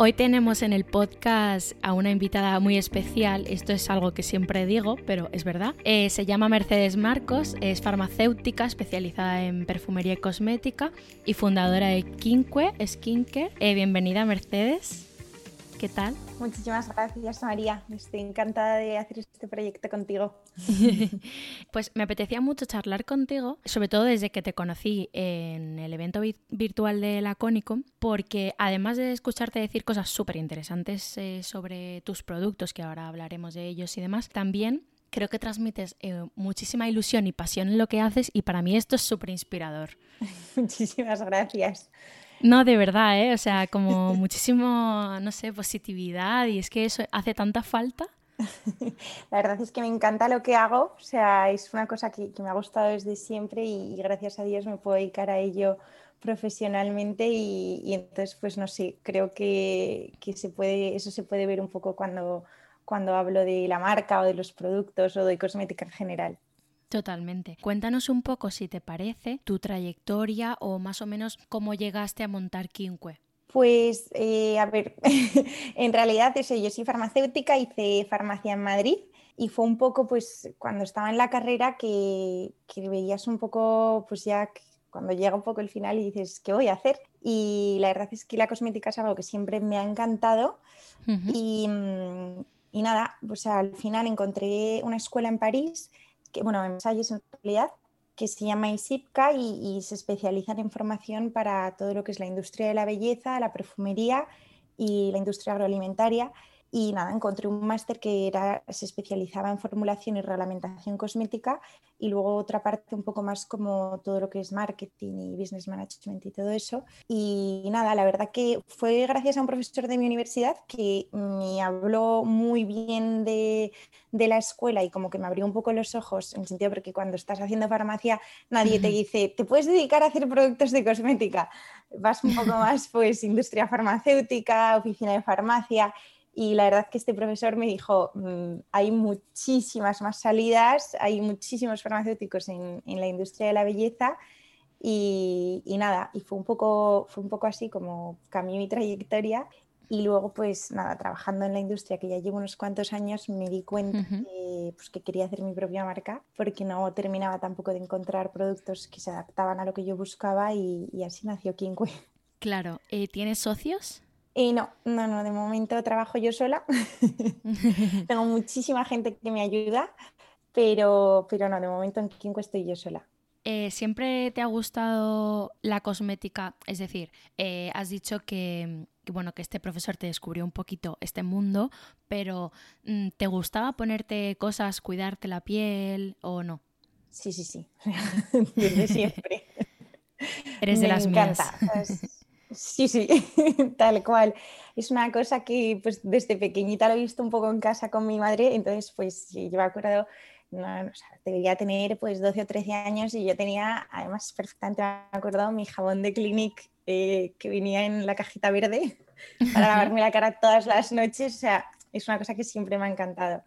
Hoy tenemos en el podcast a una invitada muy especial, esto es algo que siempre digo, pero es verdad. Eh, se llama Mercedes Marcos, es farmacéutica especializada en perfumería y cosmética y fundadora de Quinque Skincare. Eh, bienvenida Mercedes, ¿qué tal? Muchísimas gracias María, estoy encantada de hacer este proyecto contigo. pues me apetecía mucho charlar contigo, sobre todo desde que te conocí en el evento vi- virtual de la Conicom, porque además de escucharte decir cosas súper interesantes eh, sobre tus productos, que ahora hablaremos de ellos y demás, también creo que transmites eh, muchísima ilusión y pasión en lo que haces y para mí esto es súper inspirador. Muchísimas gracias. No, de verdad, ¿eh? O sea, como muchísimo, no sé, positividad y es que eso hace tanta falta. La verdad es que me encanta lo que hago, o sea, es una cosa que, me ha gustado desde siempre y, y gracias a Dios me puedo dedicar a ello profesionalmente y, y entonces, pues no sé, creo que, que se puede, eso se puede ver un poco cuando, cuando hablo de la marca o de los productos o de cosmética en general. Totalmente. Cuéntanos un poco, si te parece, tu trayectoria o más o menos cómo llegaste a montar Quinque. Pues, eh, a ver, en realidad eso, yo soy farmacéutica, hice farmacia en Madrid y fue un poco, pues, cuando estaba en la carrera que, que veías un poco, pues ya cuando llega un poco el final y dices, ¿qué voy a hacer? Y la verdad es que la cosmética es algo que siempre me ha encantado y, mm, y nada, pues al final encontré una escuela en París, que bueno, en realidad, que se llama ISIPCA y, se especializan en formación para todo lo que es la industria de la belleza, la perfumería y la industria agroalimentaria. Y nada, encontré un máster que era, se especializaba en formulación y reglamentación cosmética y luego otra parte un poco más como todo lo que es marketing y business management y todo eso. Y nada, la verdad que fue gracias a un profesor de mi universidad que me habló muy bien de, de la escuela y como que me abrió un poco los ojos, en el sentido porque cuando estás haciendo farmacia nadie te dice, te puedes dedicar a hacer productos de cosmética. Vas un poco más pues industria farmacéutica, oficina de farmacia. Y la verdad que este profesor me dijo, "Mm, hay muchísimas más salidas, hay muchísimos farmacéuticos en, en la industria de la belleza y, y nada, y fue un, poco, fue un poco así como cambió mi trayectoria. Y luego, pues nada, trabajando en la industria, que ya llevo unos cuantos años, me di cuenta Ujú. que, pues, que quería hacer mi propia marca, porque no terminaba tampoco de encontrar productos que se adaptaban a lo que yo buscaba y, y así nació Quinque. Claro, eh, ¿tienes socios? Y no, no, no, de momento trabajo yo sola. Tengo muchísima gente que me ayuda, pero, pero no, de momento en Quinque estoy yo sola. Eh, ¿Siempre te ha gustado la cosmética? Es decir, eh, has dicho que, que, bueno, que este profesor te descubrió un poquito este mundo, pero mm, ¿te gustaba ponerte cosas, cuidarte la piel o no? Sí, sí, sí, desde siempre. Eres de me las encanta. mías. Sí, sí, tal cual. Es una cosa que pues desde pequeñita lo he visto un poco en casa con mi madre, entonces pues yo me acuerdo, no, o sea, debería tener pues 12 o 13 años y yo tenía, además perfectamente me acuerdo, mi jabón de Clinic eh, que venía en la cajita verde para lavarme la cara todas las noches, o sea, es una cosa que siempre me ha encantado.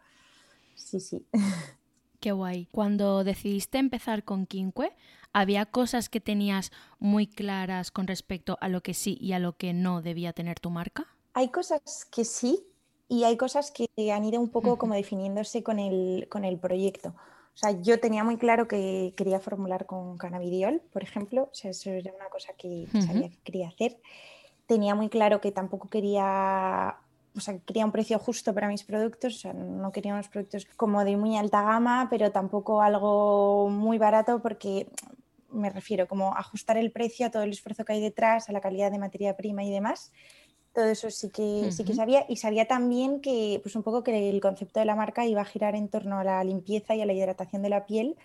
Sí, sí. Qué guay. Cuando decidiste empezar con Quinque, ¿había cosas que tenías muy claras con respecto a lo que sí y a lo que no debía tener tu marca? Hay cosas que sí y hay cosas que han ido un poco como definiéndose con el, con el proyecto. O sea, yo tenía muy claro que quería formular con cannabidiol, por ejemplo. O sea, eso era una cosa que sabía que quería hacer. Tenía muy claro que tampoco quería o sea, quería un precio justo para mis productos, o sea, no quería unos productos como de muy alta gama, pero tampoco algo muy barato porque me refiero como ajustar el precio a todo el esfuerzo que hay detrás, a la calidad de materia prima y demás. Todo eso sí que, sí que sabía. Y sabía también que pues un poco que el concepto de la marca iba a girar en torno a la limpieza y a la hidratación de la piel,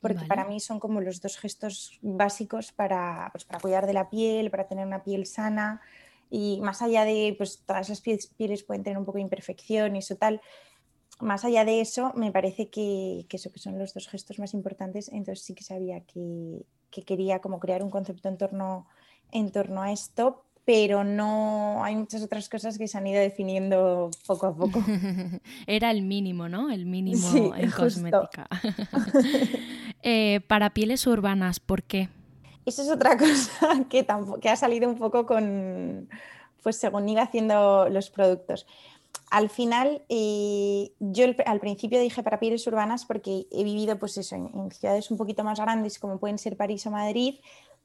porque para mí son como los dos gestos básicos para, pues, para cuidar de la piel, para tener una piel sana, y más allá de, pues todas las pieles, pueden tener un poco de imperfección y eso tal, más allá de eso, me parece que, que, eso que son los dos gestos más importantes, entonces sí que sabía que, que, quería como crear un concepto en torno, en torno a esto, pero no hay muchas otras cosas que se han ido definiendo poco a poco. Era el mínimo, ¿no? El mínimo en cosmética. eh, para pieles urbanas, ¿por qué? Esa es otra cosa que, ha salido un poco con, pues según iba haciendo los productos. Al final, eh, yo al principio dije para pieles urbanas porque he vivido pues eso, en, ciudades un poquito más grandes como pueden ser París o Madrid,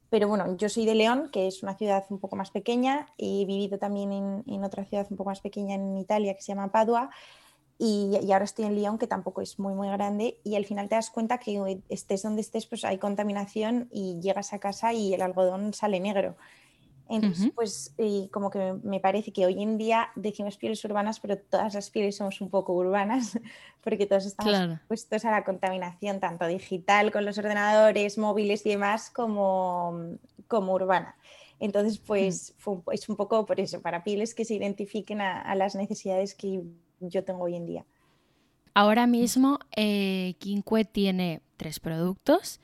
pero bueno, yo soy de León, que es una ciudad un poco más pequeña, he vivido también en otra ciudad un poco más pequeña en Italia que se llama Padua, y, ahora estoy en Lyon, que tampoco es muy, muy grande, y al final te das cuenta que estés donde estés, pues hay contaminación y llegas a casa y el algodón sale negro. Entonces, pues como que me parece que hoy en día decimos pieles urbanas, pero todas las pieles somos un poco urbanas, porque todos estamos expuestos a la contaminación, tanto digital con los ordenadores, móviles y demás, como, como urbana. Entonces, mm. pues es un poco por eso, para pieles que se identifiquen a, a las necesidades que yo tengo hoy en día. Ahora mismo, eh, tiene tres productos.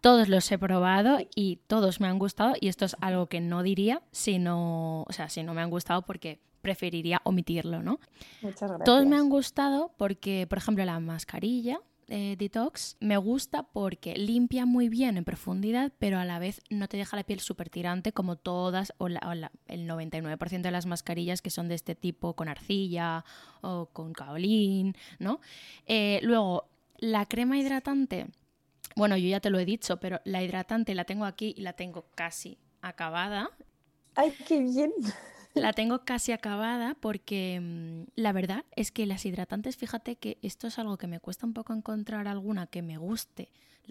Todos los he probado y todos me han gustado. Y esto es algo que no diría si no, o sea, si no me han gustado porque preferiría omitirlo, ¿no? Muchas gracias. Todos me han gustado porque, por ejemplo, la mascarilla detox me gusta porque limpia muy bien en profundidad, pero a la vez no te deja la piel súper tirante como todas o, el 99% de las mascarillas que son de este tipo con arcilla o con caolín, ¿no? Eh, luego, la crema hidratante, bueno, yo ya te lo he dicho, pero la hidratante la tengo aquí y la tengo casi acabada. ¡Ay, qué bien! La tengo casi acabada porque mm, la verdad es que las hidratantes, fíjate que esto es algo que me cuesta un poco encontrar alguna que me guste,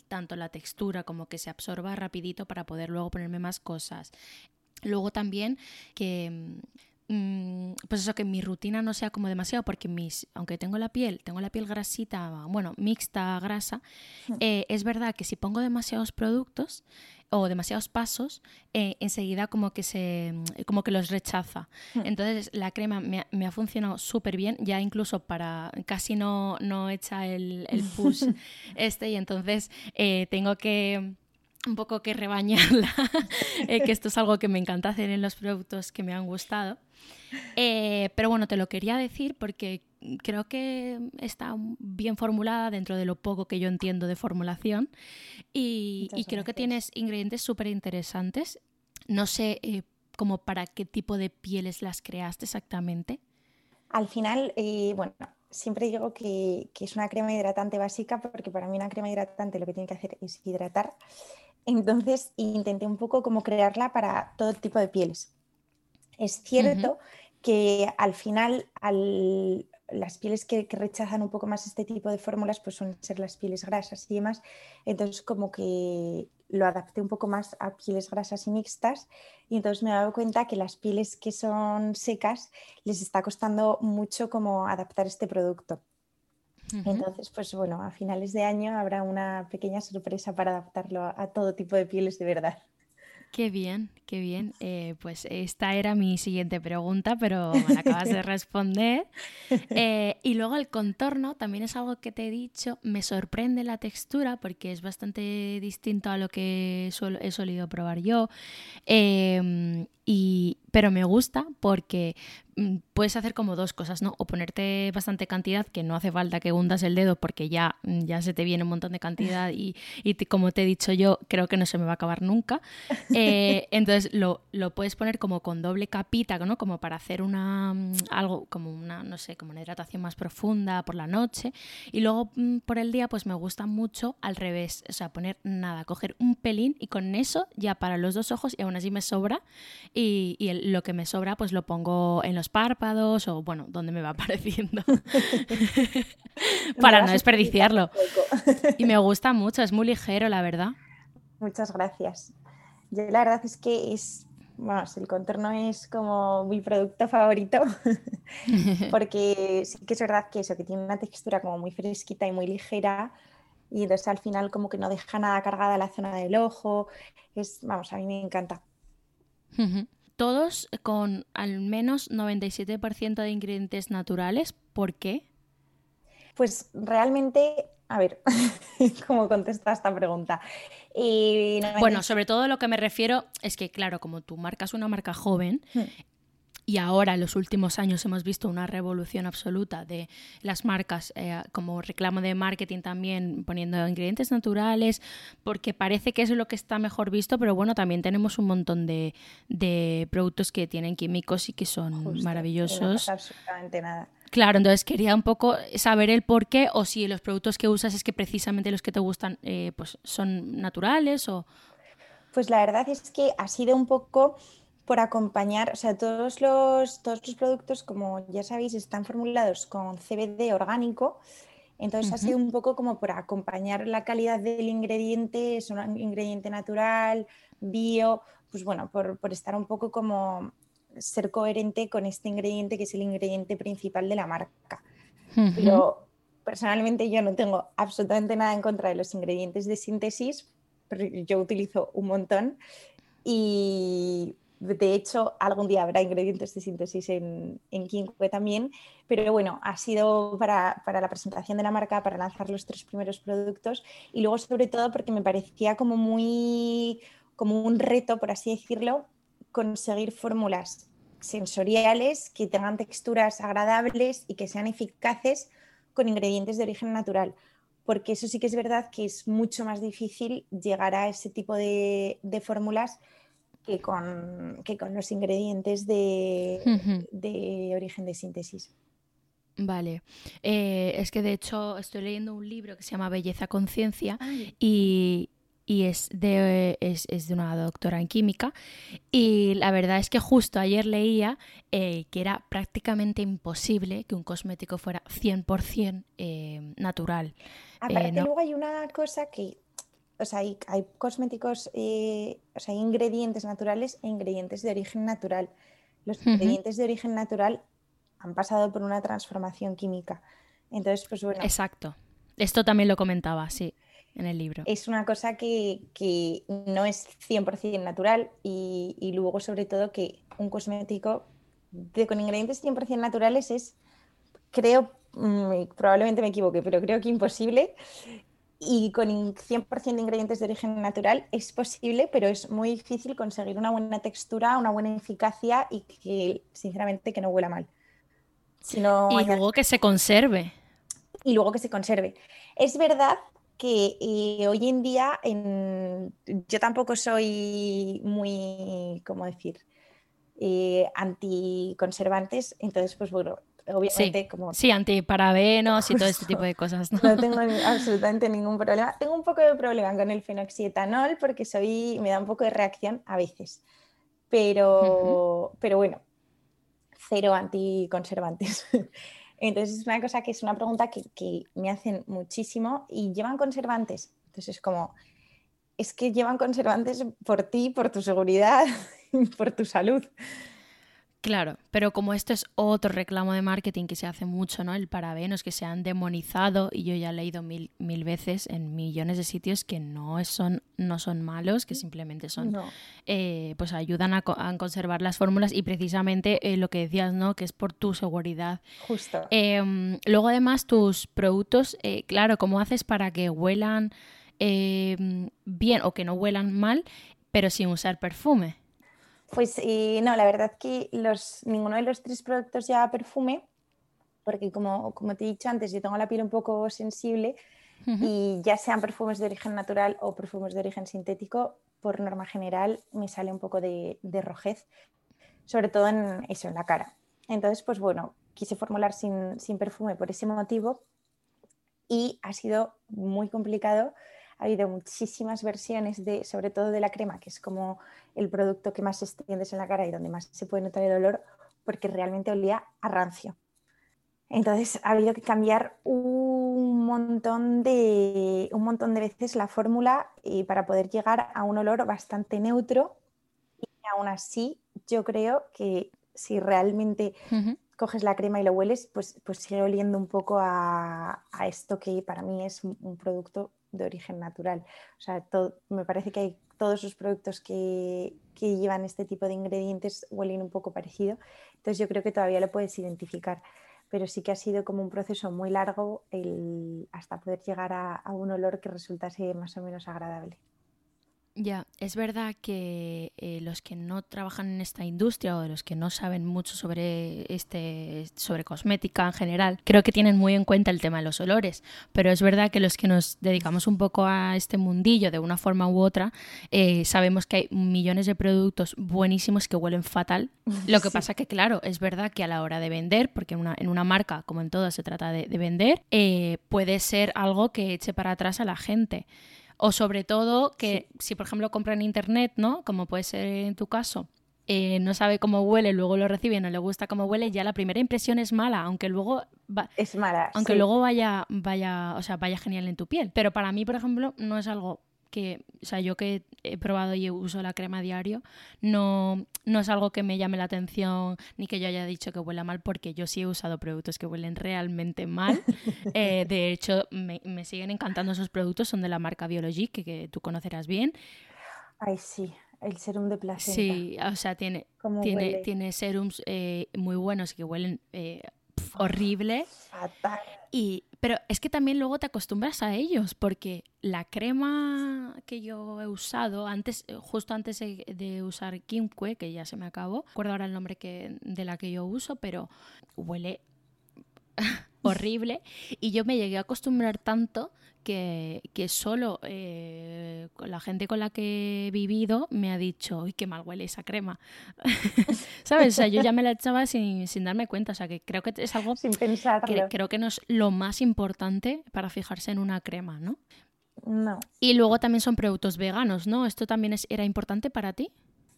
tanto la textura como que se absorba rapidito para poder luego ponerme más cosas. Luego también que mm, pues eso que mi rutina no sea como demasiado porque mis aunque tengo la piel tengo la piel grasita bueno mixta grasa eh, es verdad que si pongo demasiados productos o demasiados pasos eh, enseguida como que se como que los rechaza hmm. entonces la crema me, ha funcionado súper bien ya incluso para casi no no echa el, el push este y entonces eh, tengo que un poco que rebañarla, que esto es algo que me encanta hacer en los productos que me han gustado. Eh, pero bueno, te lo quería decir porque creo que está bien formulada dentro de lo poco que yo entiendo de formulación y, creo que tienes ingredientes súper interesantes. No sé eh, como para qué tipo de pieles las creaste exactamente. Al final, eh, bueno, siempre digo que, que, es una crema hidratante básica porque para mí una crema hidratante lo que tiene que hacer es hidratar. Entonces intenté un poco como crearla para todo tipo de pieles. Es cierto que al final las pieles que, rechazan un poco más este tipo de fórmulas pues suelen ser las pieles grasas y demás. Entonces como que lo adapté un poco más a pieles grasas y mixtas y entonces me he dado cuenta que las pieles que son secas les está costando mucho como adaptar este producto. Entonces, pues bueno, a finales de año habrá una pequeña sorpresa para adaptarlo a todo tipo de pieles de verdad. Qué bien, qué bien. Eh, pues esta era mi siguiente pregunta, pero me la acabas de responder. Eh, y luego el contorno también es algo que te he dicho. Me sorprende la textura porque es bastante distinto a lo que he solido probar yo. Em, y, pero me gusta porque mm, puedes hacer como dos cosas, ¿no? O ponerte bastante cantidad, que no hace falta que hundas el dedo porque ya, mm, ya se te viene un montón de cantidad y, y como te he dicho yo, creo que no se me va a acabar nunca. Eh, entonces lo, lo, puedes poner como con doble capita, ¿no? Como para hacer una mm, algo, como una, no sé, como una hidratación más profunda por la noche. Y luego por el día, pues me gusta mucho al revés. O sea, poner nada, coger un pelín y con eso ya para los dos ojos y aún así me sobra y, lo que me sobra pues lo pongo en los párpados o bueno, donde me va apareciendo para no desperdiciarlo. y me gusta mucho, es muy ligero la verdad. Muchas gracias. Yo la verdad es que es, vamos, el contorno es como mi producto favorito porque sí que es verdad que eso, que tiene una textura como muy fresquita y muy ligera y entonces al final como que no deja nada cargada la zona del ojo. Es, vamos, a mí me encanta. Todos con al menos 97% de ingredientes naturales. ¿Por qué? Pues realmente, a ver, ¿cómo contesta esta pregunta? Bueno, sobre todo lo que me refiero es que, claro, como tu marca es una marca joven, hmm. Y ahora, en los últimos años, hemos visto una revolución absoluta de las marcas eh, como reclamo de marketing también poniendo ingredientes naturales, porque parece que es lo que está mejor visto, pero bueno, también tenemos un montón de, productos que tienen químicos y que son maravillosos. No absolutamente nada. Claro, entonces quería un poco saber el por qué o si los productos que usas es que precisamente los que te gustan eh, pues son naturales o... Pues la verdad es que ha sido un poco por acompañar, o sea, todos los, todos los productos, como ya sabéis, están formulados con CBD orgánico, entonces ha sido un poco como por acompañar la calidad del ingrediente, es un ingrediente natural, bio, pues bueno, por, estar un poco como ser coherente con este ingrediente que es el ingrediente principal de la marca. Pero personalmente yo no tengo absolutamente nada en contra de los ingredientes de síntesis, pero yo utilizo un montón y de hecho, algún día habrá ingredientes de síntesis en, en también, pero bueno, ha sido para, la presentación de la marca, para lanzar los tres primeros productos y luego sobre todo porque me parecía como muy, como un reto, por así decirlo, conseguir fórmulas sensoriales que tengan texturas agradables y que sean eficaces con ingredientes de origen natural porque eso sí que es verdad que es mucho más difícil llegar a ese tipo de, de fórmulas que con, que con los ingredientes de, origen de síntesis. Vale. Eh, es que de hecho estoy leyendo un libro que se llama Belleza Conciencia y, es de, es, de una doctora en química. Y la verdad es que justo ayer leía eh, que era prácticamente imposible que un cosmético fuera 100% eh, natural. Aparte, luego hay una cosa que o sea, hay, cosméticos, eh, o sea, hay ingredientes naturales e ingredientes de origen natural. Los ingredientes de origen natural han pasado por una transformación química. Entonces, pues bueno. Exacto. Esto también lo comentaba, sí, en el libro. Es una cosa que, no es 100% natural y, luego, sobre todo, que un cosmético de, con ingredientes 100% naturales es, creo, mm, probablemente me equivoque, pero creo que imposible y con 100% de ingredientes de origen natural es posible, pero es muy difícil conseguir una buena textura, una buena eficacia y que, sinceramente, que no huela mal. y luego que se conserve. Y luego que se conserve. Es verdad que eh, hoy en día yo tampoco soy muy, ¿cómo decir? Eh, anticonservantes, entonces pues bueno, obviamente sí, como... Sí, antiparabenos y todo este tipo de cosas. No, no tengo absolutamente ningún problema. Tengo un poco de problema con el fenoxietanol porque soy, me da un poco de reacción a veces. Pero, pero bueno, cero anticonservantes. Entonces es una cosa que es una pregunta que, que me hacen muchísimo y llevan conservantes. Entonces es como, es que llevan conservantes por ti, por tu seguridad, por tu salud. Claro, pero como esto es otro reclamo de marketing que se hace mucho, ¿no? El parabenos que se han demonizado y yo ya he leído mil, mil veces en millones de sitios que no son, no son malos, que simplemente son, eh, pues ayudan a, conservar las fórmulas y precisamente eh, lo que decías, ¿no? Que es por tu seguridad. Justo. Em, luego además tus productos, eh, claro, ¿cómo haces para que huelan em, bien o que no huelan mal, pero sin usar perfume? Pues no, la verdad que los, ninguno de los tres productos lleva perfume, porque como, como te he dicho antes, yo tengo la piel un poco sensible y ya sean perfumes de origen natural o perfumes de origen sintético, por norma general me sale un poco de, de rojez, sobre todo en eso, en la cara. Entonces, pues bueno, quise formular sin, sin perfume por ese motivo y ha sido muy complicado ha habido muchísimas versiones de, sobre todo de la crema, que es como el producto que más extiendes en la cara y donde más se puede notar el olor, porque realmente olía a rancio. Entonces ha habido que cambiar un montón de, un montón de veces la fórmula y para poder llegar a un olor bastante neutro. Y aún así, yo creo que si realmente coges la crema y lo hueles, pues, pues sigue oliendo un poco a, a esto que para mí es un producto de origen natural. O sea, me parece que hay todos los productos que, llevan este tipo de ingredientes huelen un poco parecido. Entonces yo creo que todavía lo puedes identificar. Pero sí que ha sido como un proceso muy largo el, hasta poder llegar a un olor que resultase más o menos agradable. Ya, es verdad que eh, los que no trabajan en esta industria o los que no saben mucho sobre este sobre cosmética en general, creo que tienen muy en cuenta el tema de los olores, pero es verdad que los que nos dedicamos un poco a este mundillo de una forma u otra, eh, sabemos que hay millones de productos buenísimos que huelen fatal. Lo que pasa que, claro, es verdad que a la hora de vender, porque en una, en una marca, como en todas, se trata de, vender, eh, puede ser algo que eche para atrás a la gente. O sobre todo que si, por ejemplo, compra en internet, ¿no? Como puede ser en tu caso, eh, no sabe cómo huele, luego lo recibe, no le gusta cómo huele, ya la primera impresión es mala, aunque luego es mala, aunque luego vaya, vaya, o sea, vaya genial en tu piel. Pero para mí, por ejemplo, no es algo que, o sea, yo que he probado y uso la crema diario, no, no es algo que me llame la atención ni que yo haya dicho que huela mal, porque yo sí he usado productos que huelen realmente mal. Eh, de hecho, me, siguen encantando esos productos, son de la marca Biologic, que, tú conocerás bien. Ay, sí, el serum de placenta. Sí, o sea, tiene, tiene, tiene serums eh, muy buenos que huelen eh, horrible. Fatal. Y, pero es que también luego te acostumbras a ellos, porque la crema que yo he usado antes, justo antes de usar Kimque, que ya se me acabó, recuerdo ahora el nombre que, de la que yo uso, pero huele horrible. Y yo me llegué a acostumbrar tanto que, que solo eh, la gente con la que he vivido me ha dicho, uy, qué mal huele esa crema. ¿Sabes? O sea, yo ya me la echaba sin, sin, darme cuenta. O sea, que creo que es algo sin pensarlo. que creo que no es lo más importante para fijarse en una crema, ¿no? No. Y luego también son productos veganos, ¿no? ¿Esto también es, era importante para ti?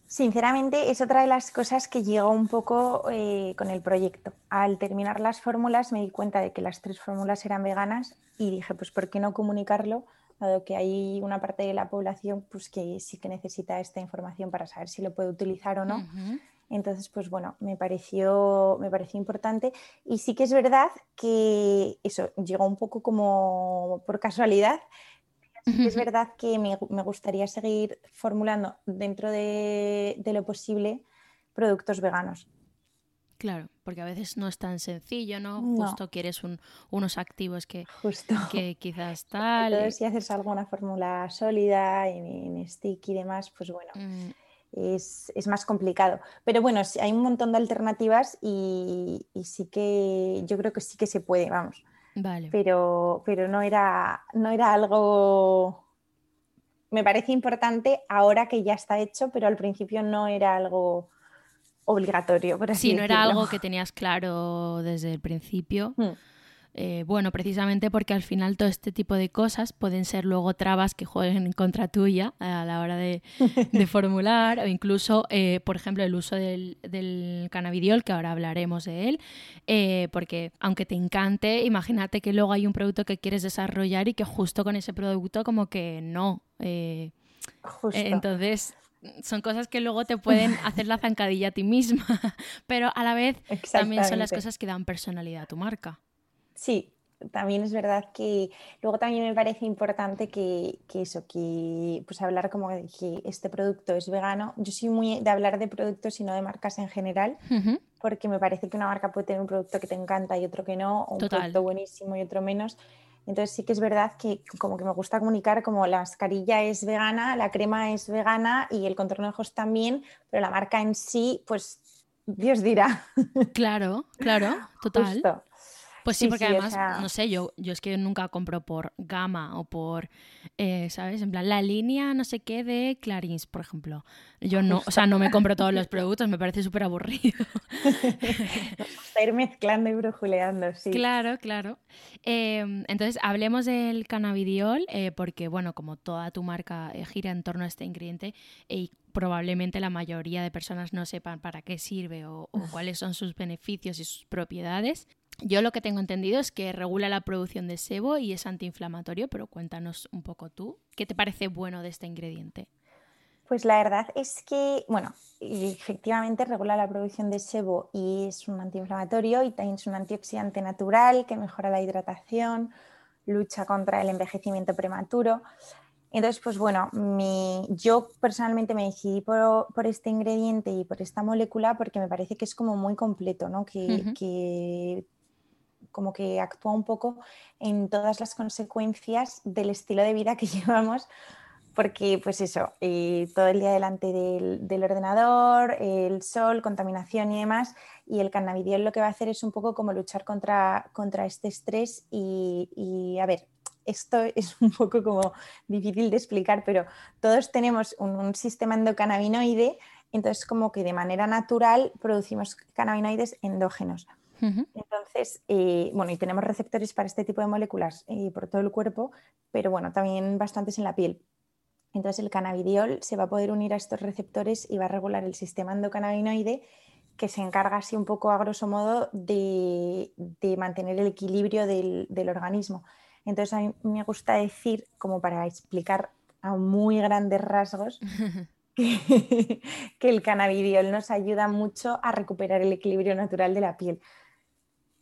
Sinceramente, es otra de las cosas que llegó un poco eh, con el proyecto. Al terminar las fórmulas me di cuenta de que las tres fórmulas eran veganas y dije, pues ¿por qué no comunicarlo? Dado que hay una parte de la población pues, que sí que necesita esta información para saber si lo puede utilizar o no. Entonces, pues bueno, me pareció, me pareció importante. Y sí que es verdad que eso llegó un poco como por casualidad es verdad que me, gustaría seguir formulando dentro de, lo posible productos veganos. Claro, porque a veces no es tan sencillo, ¿no? Justo quieres unos activos que, que quizás tal. Entonces, si haces alguna fórmula sólida, en, stick y demás, pues bueno, mm. es, más complicado. Pero bueno, hay un montón de alternativas y, y sí que yo creo que sí que se puede, vamos. Pero, pero no, era, no era algo... Me parece importante ahora que ya está hecho, pero al principio no era algo obligatorio. Por sí, no era algo que tenías claro desde el principio. Hmm. Eh, bueno, precisamente porque al final todo este tipo de cosas pueden ser luego trabas que jueguen en contra tuya a la hora de, formular o incluso, eh, por ejemplo, el uso del, del, cannabidiol, que ahora hablaremos de él, eh, porque aunque te encante, imagínate que luego hay un producto que quieres desarrollar y que justo con ese producto como que no. Justo. Entonces, son cosas que luego te pueden hacer la zancadilla a ti misma, pero a la vez también son las cosas que dan personalidad a tu marca. Sí, también es verdad que luego también me parece importante que, eso, que pues hablar como que este producto es vegano. Yo soy muy de hablar de productos y no de marcas en general, porque me parece que una marca puede tener un producto que te encanta y otro que no, o un producto buenísimo y otro menos. Entonces sí que es verdad que como que me gusta comunicar como la mascarilla es vegana, la crema es vegana y el contorno de ojos también, pero la marca en sí, pues Dios dirá. Claro, claro, total. Pues sí, porque además, no sé, yo, yo es que nunca compro por gama o por, eh, ¿sabes? En plan, la línea no sé qué de Clarins, por ejemplo. Yo no, o sea, no me compro todos los productos, me parece súper aburrido. ir mezclando y brujuleando, sí. Claro, claro. Em, entonces, hablemos del cannabidiol, eh, porque, bueno, como toda tu marca eh, gira en torno a este ingrediente y probablemente la mayoría de personas no sepan para qué sirve o cuáles son sus beneficios y sus propiedades. Yo lo que tengo entendido es que regula la producción de sebo y es antiinflamatorio, pero cuéntanos un poco tú, ¿qué te parece bueno de este ingrediente? Pues la verdad es que, bueno, efectivamente regula la producción de sebo y es un antiinflamatorio y también es un antioxidante natural que mejora la hidratación, lucha contra el envejecimiento prematuro. Entonces, pues bueno, yo personalmente me decidí por, este ingrediente y por esta molécula porque me parece que es como muy completo, ¿no? que como que actúa un poco en todas las consecuencias del estilo de vida que llevamos, porque pues eso, eh, todo el día delante del, ordenador, el sol, contaminación y demás, y el cannabidiol lo que va a hacer es un poco como luchar contra, contra este estrés y, a ver, esto es un poco como difícil de explicar, pero todos tenemos un, un sistema endocannabinoide, entonces como que de manera natural producimos cannabinoides endógenos. Entonces, eh, bueno, y tenemos receptores para este tipo de moléculas eh, por todo el cuerpo, pero bueno, también bastantes en la piel. Entonces, el cannabidiol se va a poder unir a estos receptores y va a regular el sistema endocannabinoide que se encarga así un poco a grosso modo de, mantener el equilibrio del, organismo. Entonces a mí me gusta decir, como para explicar a muy grandes rasgos, que, que, el cannabidiol nos ayuda mucho a recuperar el equilibrio natural de la piel.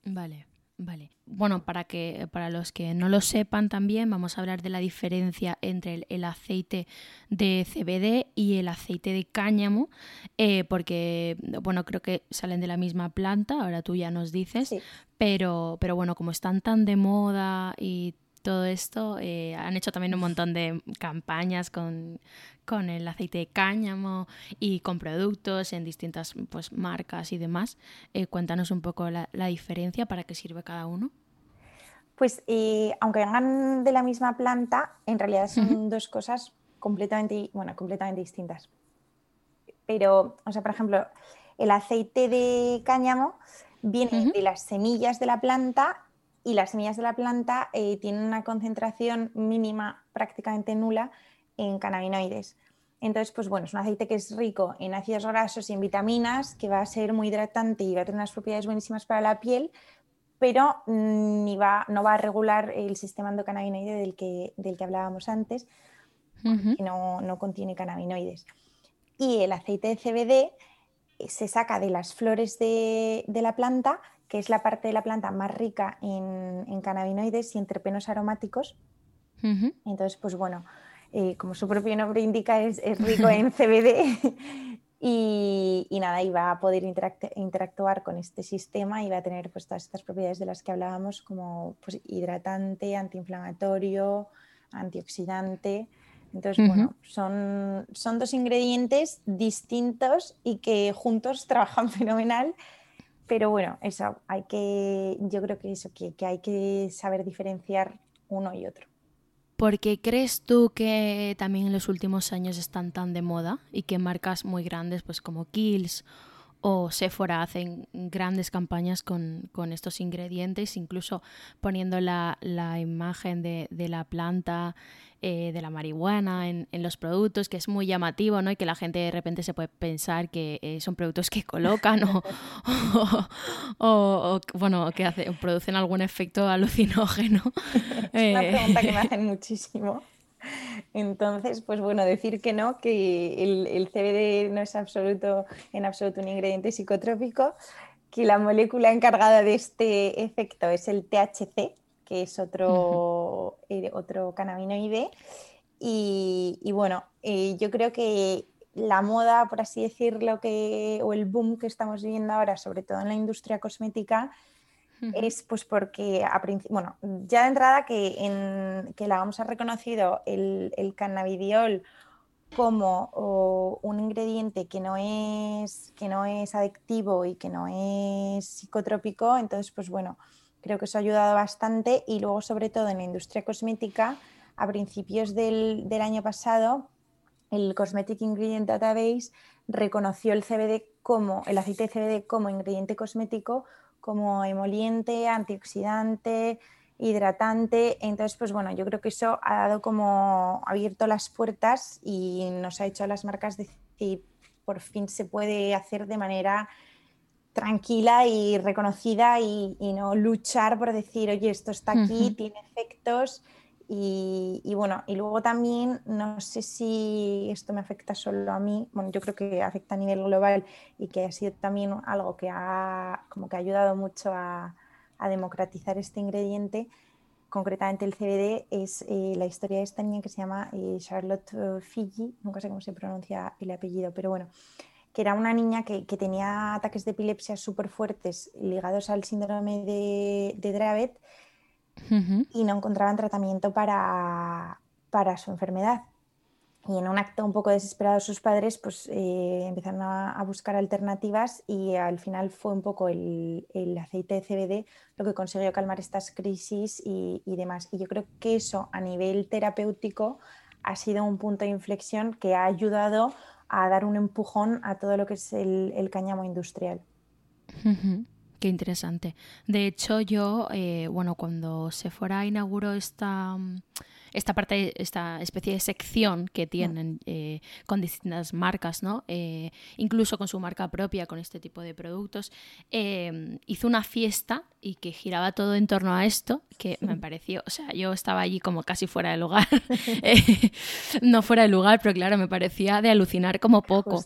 Vale, vale. Bueno, para que para los que no lo sepan también, vamos a hablar de la diferencia entre el, aceite de CBD y el aceite de cáñamo, eh, porque bueno, creo que salen de la misma planta, ahora tú ya nos dices, pero, pero bueno, como están tan de moda y todo esto. Eh, han hecho también un montón de campañas con, el aceite de cáñamo y con productos en distintas pues, marcas y demás. Eh, cuéntanos un poco la, diferencia, para qué sirve cada uno. Pues eh, aunque vengan de la misma planta, en realidad son dos cosas completamente, bueno, completamente distintas. Pero, o sea, por ejemplo, el aceite de cáñamo viene de las semillas de la planta y las semillas de la planta eh, tienen una concentración mínima prácticamente nula en cannabinoides. Entonces, pues bueno, es un aceite que es rico en ácidos grasos y en vitaminas, que va a ser muy hidratante y va a tener unas propiedades buenísimas para la piel, pero mm, ni va, no va a regular el sistema endocannabinoide del que, del que hablábamos antes, que no, no, contiene cannabinoides. Y el aceite de CBD eh, se saca de las flores de, de la planta que es la parte de la planta más rica en, cannabinoides y en terpenos aromáticos. Entonces, pues bueno, eh, como su propio nombre indica, es, rico en CBD y, nada, y va a poder interactuar con este sistema y va a tener pues, todas estas propiedades de las que hablábamos como pues, hidratante, antiinflamatorio, antioxidante. Entonces, bueno, son, son dos ingredientes distintos y que juntos trabajan fenomenal pero bueno, eso, hay que, yo creo que eso, que, hay que saber diferenciar uno y otro. ¿Por qué crees tú que también en los últimos años están tan de moda y que marcas muy grandes, pues como Kills o Sephora hacen grandes campañas con, estos ingredientes, incluso poniendo la, imagen de, la planta, eh, de la marihuana en, los productos, que es muy llamativo, ¿no? Y que la gente de repente se puede pensar que eh, son productos que colocan o, bueno, que producen algún efecto alucinógeno. es una pregunta que me hacen muchísimo. Entonces, pues bueno, decir que no, que el, CBD no es absoluto, en absoluto un ingrediente psicotrópico, que la molécula encargada de este efecto es el THC, que es otro, eh, otro cannabinoide. Y, bueno, eh, yo creo que la moda, por así decirlo, que, o el boom que estamos viviendo ahora, sobre todo en la industria cosmética, es pues porque, a bueno, ya de entrada que, que la vamos a reconocido el, el cannabidiol como un ingrediente que no, es, que no es adictivo y que no es psicotrópico, entonces pues bueno, creo que eso ha ayudado bastante y luego sobre todo en la industria cosmética, a principios del, del año pasado, el Cosmetic Ingredient Database reconoció el CBD como el aceite de CBD como ingrediente cosmético como emoliente, antioxidante, hidratante. Entonces, pues bueno, yo creo que eso ha dado como abierto las puertas y nos ha hecho a las marcas decir, por fin se puede hacer de manera tranquila y reconocida y, y no luchar por decir, oye, esto está aquí, tiene efectos y, bueno, y luego también, no sé si esto me afecta solo a mí, bueno, yo creo que afecta a nivel global y que ha sido también algo que ha, como que ha ayudado mucho a, democratizar este ingrediente, concretamente el CBD, es eh, la historia de esta niña que se llama eh, Charlotte eh, Figi, nunca sé cómo se pronuncia el apellido, pero bueno, que era una niña que, tenía ataques de epilepsia súper fuertes ligados al síndrome de, de Dravet y no encontraban tratamiento para, su enfermedad. Y en un acto un poco desesperado sus padres pues eh, empezaron a, buscar alternativas y al final fue un poco el, aceite de CBD lo que consiguió calmar estas crisis y, demás. Y yo creo que eso a nivel terapéutico ha sido un punto de inflexión que ha ayudado a dar un empujón a todo lo que es el, cáñamo industrial. Qué interesante. De hecho, yo, eh, bueno, cuando se fuera inauguró esta esta parte, esta especie de sección que tienen eh, con distintas marcas, ¿no? Eh, incluso con su marca propia, con este tipo de productos, eh, hizo una fiesta y que giraba todo en torno a esto, que me pareció, o sea, yo estaba allí como casi fuera de lugar, no fuera de lugar, pero claro, me parecía de alucinar como poco,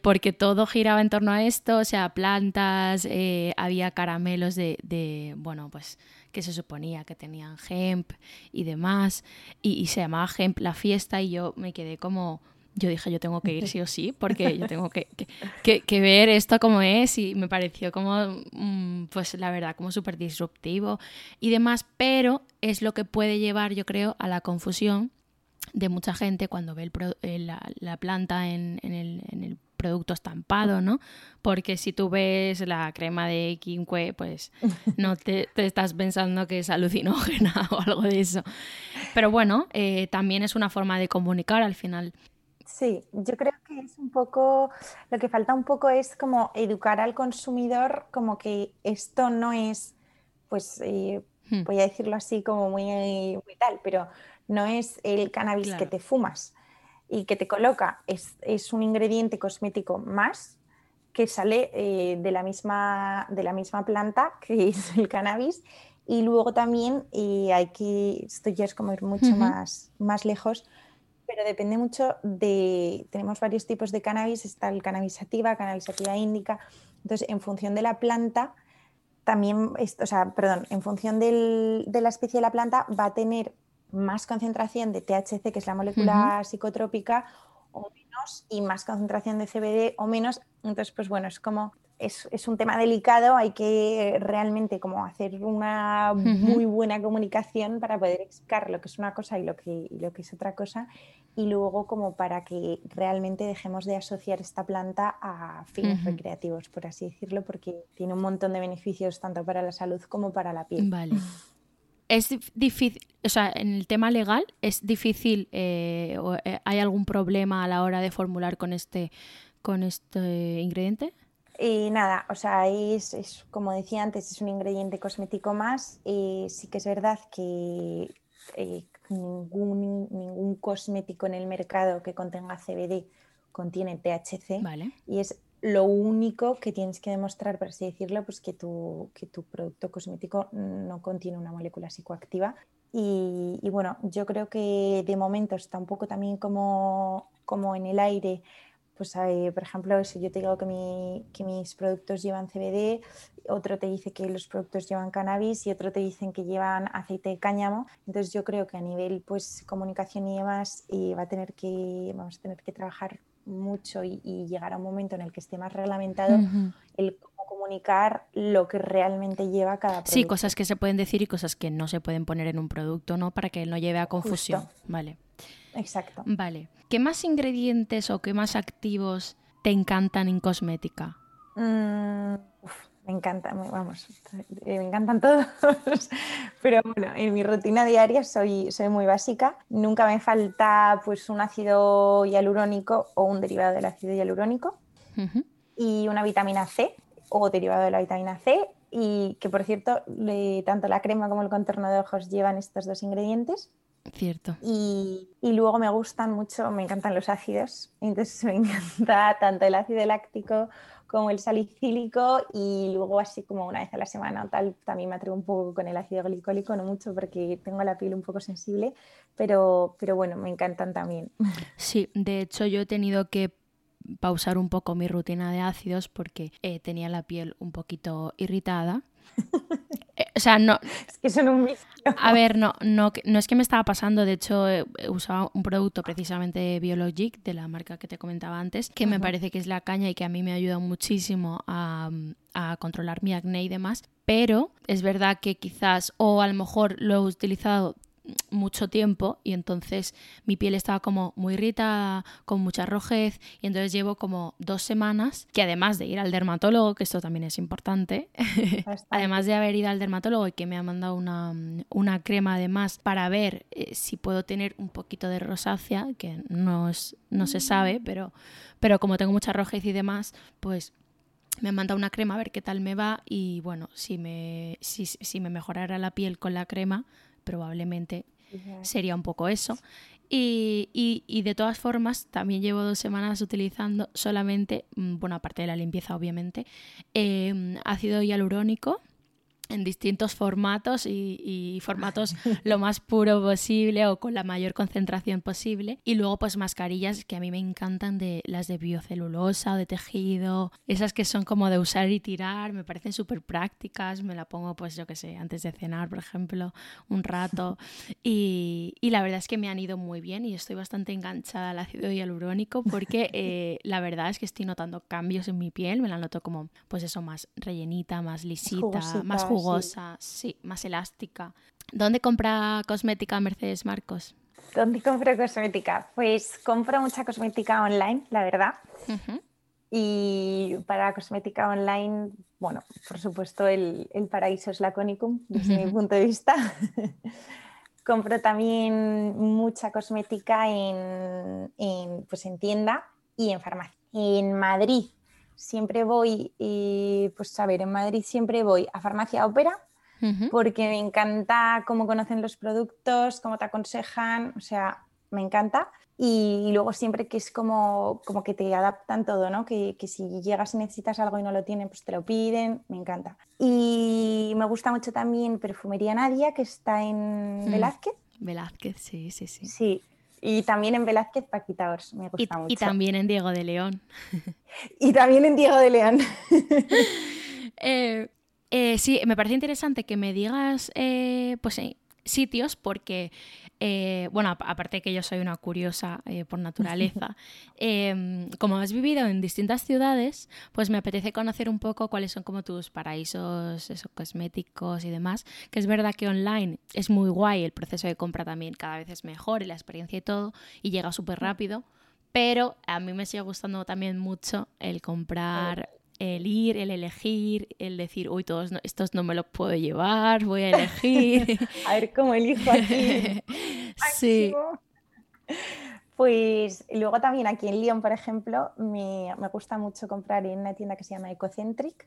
porque todo giraba en torno a esto, o sea, plantas, había caramelos de, de bueno, pues que se suponía que tenían hemp y demás, y, se llamaba hemp la fiesta y yo me quedé como... Yo dije, yo tengo que ir sí o sí, porque yo tengo que, que, ver esto como es y me pareció como, mm, pues la verdad, como súper disruptivo y demás, pero es lo que puede llevar, yo creo, a la confusión de mucha gente cuando ve el la, planta en, el, en, el, producto estampado, ¿no? Porque si tú ves la crema de quinque, pues no te, estás pensando que es alucinógena o algo de eso. Pero bueno, eh, también es una forma de comunicar al final. Sí, yo creo que es un poco, lo que falta un poco es como educar al consumidor como que esto no es, pues eh, hmm. voy a decirlo así como muy, muy tal, pero no es el cannabis que te fumas y que te coloca, es, un ingrediente cosmético más que sale eh, de, la misma, de la misma planta que es el cannabis. Y luego también hay que, esto ya es como ir mucho más, más lejos, pero depende mucho de, tenemos varios tipos de cannabis, está el cannabis sativa, cannabis sativa índica, entonces en función de la planta, también, o sea, perdón, en función de la especie de la planta va a tener más concentración de THC, que es la molécula psicotrópica, o menos, y más concentración de CBD o menos. Entonces, pues bueno, es como, es, un tema delicado, hay que realmente como hacer una muy buena comunicación para poder explicar lo que es una cosa y lo que, lo que es otra cosa, y luego como para que realmente dejemos de asociar esta planta a fines recreativos, por así decirlo, porque tiene un montón de beneficios tanto para la salud como para la piel. Vale. Es difícil, o sea, en el tema legal, ¿es difícil, eh, o, eh, hay algún problema a la hora de formular con este, con este ingrediente? Y nada, o sea, es, como decía antes, es un ingrediente cosmético más. Y sí que es verdad que eh, ningún, ningún cosmético en el mercado que contenga CBD contiene THC. Vale. Y es lo único que tienes que demostrar, por así decirlo, pues que tu, que tu producto cosmético no contiene una molécula psicoactiva. Y, bueno, yo creo que de momento está un poco también como, como en el aire. Pues, eh, por ejemplo, si yo te digo que, que mis productos llevan CBD, otro te dice que los productos llevan cannabis y otro te dicen que llevan aceite de cáñamo. Entonces yo creo que a nivel pues comunicación y demás y va a tener que vamos a tener que trabajar mucho y, llegar a un momento en el que esté más reglamentado el cómo comunicar lo que realmente lleva cada producto. Sí, cosas que se pueden decir y cosas que no se pueden poner en un producto, ¿no? Para que no lleve a confusión. Vale. Exacto. Vale. ¿Qué más ingredientes o qué más activos te encantan en cosmética? Mm, me encanta, vamos, eh, me encantan todos, pero bueno, en mi rutina diaria soy, soy muy básica, nunca me falta pues un ácido hialurónico o un derivado del ácido hialurónico. Y una vitamina C o derivado de la vitamina C. Y que por cierto, tanto la crema como el contorno de ojos llevan estos dos ingredientes. Cierto. Y, y, luego me gustan mucho, me encantan los ácidos, entonces me encanta tanto el ácido láctico como el salicílico y luego así como una vez a la semana o tal, también me atrevo un poco con el ácido glicólico, no mucho porque tengo la piel un poco sensible, pero, pero bueno, me encantan también. Sí, de hecho yo he tenido que pausar un poco mi rutina de ácidos porque eh, tenía la piel un poquito irritada o sea, no. Es que son un A ver, no, no, no es que me estaba pasando. De hecho, he usado un producto precisamente Biologic, de la marca que te comentaba antes, que me parece que es la caña y que a mí me ayuda muchísimo a, a controlar mi acné y demás. Pero es verdad que quizás, o a lo mejor lo he utilizado mucho tiempo y entonces mi piel estaba como muy irritada, con mucha rojez y entonces llevo como dos semanas que además de ir al dermatólogo, que esto también es importante, además de haber ido al dermatólogo y que me ha mandado una, una crema además para ver eh, si puedo tener un poquito de rosácea, que no, es, no se sabe, mm. pero, pero como tengo mucha rojez y demás, pues me han mandado una crema a ver qué tal me va y bueno, si me, si, si me mejorara la piel con la crema, probablemente sería un poco eso. Y, y, de todas formas, también llevo dos semanas utilizando solamente, mm, bueno, aparte de la limpieza, obviamente, eh, ácido hialurónico en distintos formatos y, formatos lo más puro posible o con la mayor concentración posible. Y luego pues mascarillas que a mí me encantan de las de biocelulosa o de tejido, esas que son como de usar y tirar, me parecen súper prácticas, me la pongo pues yo que sé, antes de cenar por ejemplo, un rato. Y, y, la verdad es que me han ido muy bien y estoy bastante enganchada al ácido hialurónico porque eh, la verdad es que estoy notando cambios en mi piel, me la noto como pues eso más rellenita, más lisita, más jugosa sí. más elástica. ¿Dónde compra cosmética Mercedes Marcos? ¿Dónde compro cosmética? Pues compro mucha cosmética online, la verdad. Y para cosmética online, bueno, por supuesto el, paraíso es laconicum, desde mi punto de vista. compro también mucha cosmética en, pues en tienda y en farmacia. En Madrid siempre voy, y, pues a ver, en Madrid siempre voy a Farmacia Ópera porque me encanta cómo conocen los productos, cómo te aconsejan, o sea, me encanta. Y, luego siempre que es como, como que te adaptan todo, ¿no? Que, que, si llegas y necesitas algo y no lo tienen, pues te lo piden, me encanta. Y me gusta mucho también Perfumería Nadia, que está en mm. Velázquez. Velázquez, sí, sí, sí. Sí, y también en Velázquez Paquita Ors, me gusta mucho. Y también en Diego de León. y también en Diego de León. Eh, eh, sí, me parece interesante que me digas eh, pues, sitios porque eh, bueno, aparte que yo soy una curiosa eh, por naturaleza, em, como has vivido en distintas ciudades, pues me apetece conocer un poco cuáles son como tus paraísos cosméticos y demás, que es verdad que online es muy guay, el proceso de compra también cada vez es mejor y la experiencia y todo, y llega súper rápido, pero a mí me sigue gustando también mucho el comprar el ir, el elegir, el decir, uy, todos estos no me los puedo llevar, voy a elegir. a ver cómo elijo aquí. sí. Pues luego también aquí en Lyon, por ejemplo, me, gusta mucho comprar en una tienda que se llama Ecocentric.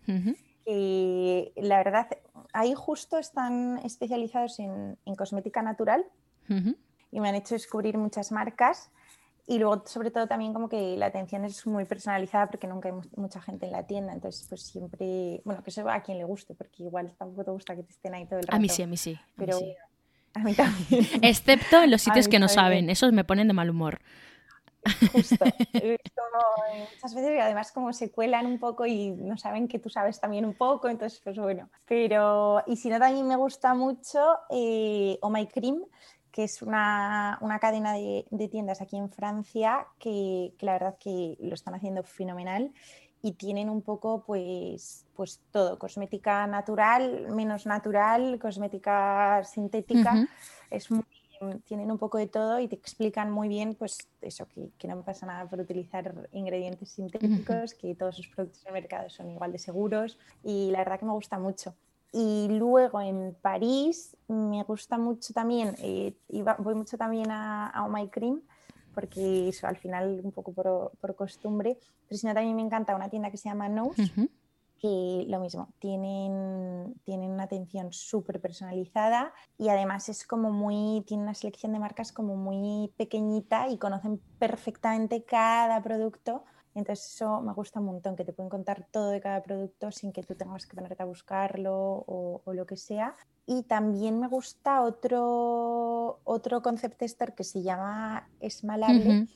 Y la verdad, ahí justo están especializados en, cosmética natural y me han hecho descubrir muchas marcas y luego, sobre todo, también como que la atención es muy personalizada porque nunca hay mucha gente en la tienda. Entonces, pues siempre, bueno, que eso va a quien le guste, porque igual tampoco te gusta que te estén ahí todo el rato. A mí sí, a mí sí. Pero, a mí también. Excepto en los sitios que no saben, esos me ponen de mal humor. Justo. muchas veces y además como se cuelan un poco y no saben que tú sabes también un poco, entonces pues bueno. Pero, y si no, también me gusta mucho eh, Oh My Cream, que es una, una cadena de, de, tiendas aquí en Francia que, que, la verdad que lo están haciendo fenomenal y tienen un poco pues, pues todo, cosmética natural, menos natural, cosmética sintética. Es muy tienen un poco de todo y te explican muy bien, pues eso, que, que no pasa nada por utilizar ingredientes sintéticos, que todos los productos del mercado son igual de seguros y la verdad que me gusta mucho. Y luego en París me gusta mucho también, eh, voy mucho también a, a Oh My Cream, porque eso al final un poco por, por costumbre, pero si no también me encanta una tienda que se llama Nose, que lo mismo, tienen, tienen una atención súper personalizada y además es como muy, tiene una selección de marcas como muy pequeñita y conocen perfectamente cada producto. Entonces eso me gusta un montón, que te pueden contar todo de cada producto sin que tú tengas que ponerte a buscarlo o, lo que sea. Y también me gusta otro, otro concept tester que se llama Esmalable.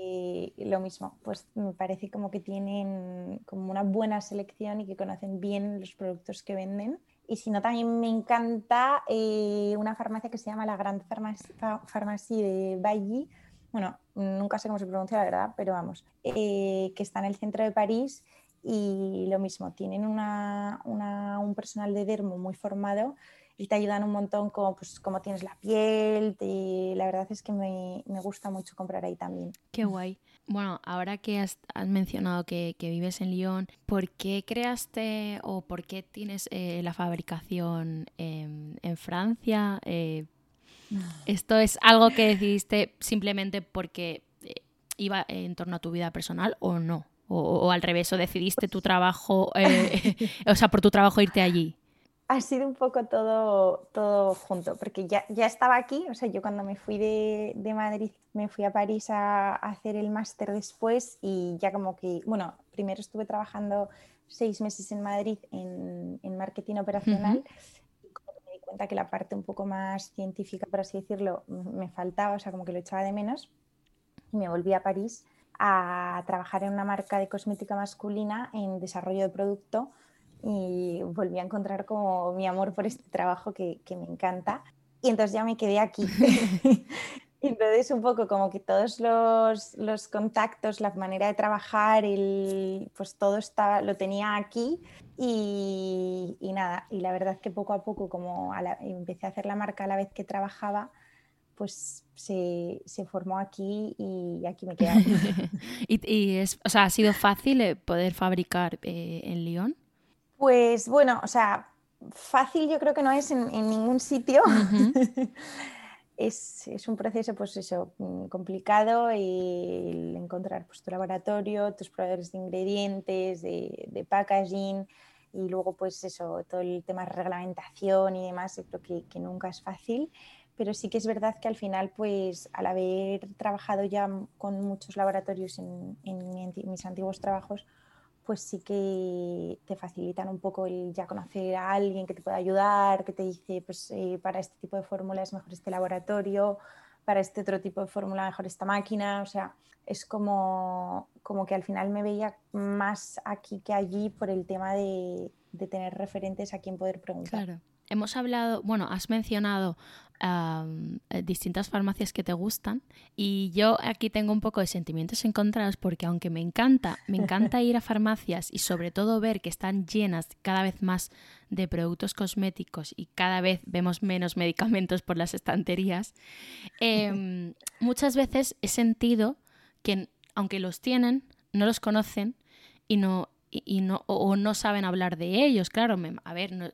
Y lo mismo, pues me parece como que tienen como una buena selección y que conocen bien los productos que venden. Y si no, también me encanta eh, una farmacia que se llama la Grand Pharmacie de Bailly. Bueno, nunca sé cómo se pronuncia la verdad, pero vamos, eh, que está en el centro de París y lo mismo, tienen una, una, un personal de dermo muy formado y te ayudan un montón como pues, cómo tienes la piel. y la verdad es que me, gusta mucho comprar ahí también. Qué guay. Bueno, ahora que has, mencionado que, vives en Lyon, ¿por qué creaste o por qué tienes eh, la fabricación en Francia? Eh, ¿Esto es algo que decidiste simplemente porque eh, iba en torno a tu vida personal o no? O, o al revés, o decidiste tu trabajo, o sea, por tu trabajo irte allí. Ha sido un poco todo, todo junto, porque ya, ya estaba aquí, o sea, yo cuando me fui de, de Madrid me fui a París a, a hacer el máster después y ya como que, bueno, primero estuve trabajando seis meses en Madrid en, en marketing operacional di cuenta que la parte un poco más científica, por así decirlo, me faltaba, o sea, como que lo echaba de menos y me volví a París a trabajar en una marca de cosmética masculina en desarrollo de producto y volví a encontrar como mi amor por este trabajo que, que me encanta. Y entonces ya me quedé aquí. entonces un poco como que todos los, los, contactos, la manera de trabajar, el, pues todo estaba, lo tenía aquí y, y, nada, y la verdad que poco a poco como a la, empecé a hacer la marca a la vez que trabajaba, pues se, se, formó aquí y aquí me quedé. ¿Y, y es, o sea, ha sido fácil eh, poder fabricar eh, en Lyon? Pues bueno, o sea, fácil yo creo que no es en, en ningún sitio. Uh -huh. Es, es, un proceso, pues eso, mm, complicado el encontrar pues, tu laboratorio, tus proveedores de ingredientes, de, packaging y luego pues eso, todo el tema de reglamentación y demás, creo que, nunca es fácil. Pero sí que es verdad que al final, pues al haber trabajado ya con muchos laboratorios en, mis antiguos trabajos, pues sí que te facilitan un poco el ya conocer a alguien que te pueda ayudar, que te dice, pues eh, para este tipo de fórmula es mejor este laboratorio, para este otro tipo de fórmula mejor esta máquina, o sea, es como, como que al final me veía más aquí que allí por el tema de, de tener referentes a quien poder preguntar. Claro. Hemos hablado, bueno, has mencionado um, distintas farmacias que te gustan y yo aquí tengo un poco de sentimientos encontrados porque aunque me encanta, me encanta ir a farmacias y sobre todo ver que están llenas cada vez más de productos cosméticos y cada vez vemos menos medicamentos por las estanterías, eh, muchas veces he sentido que aunque los tienen, no los conocen y no, y no o no saben hablar de ellos. Claro, me, a ver, no,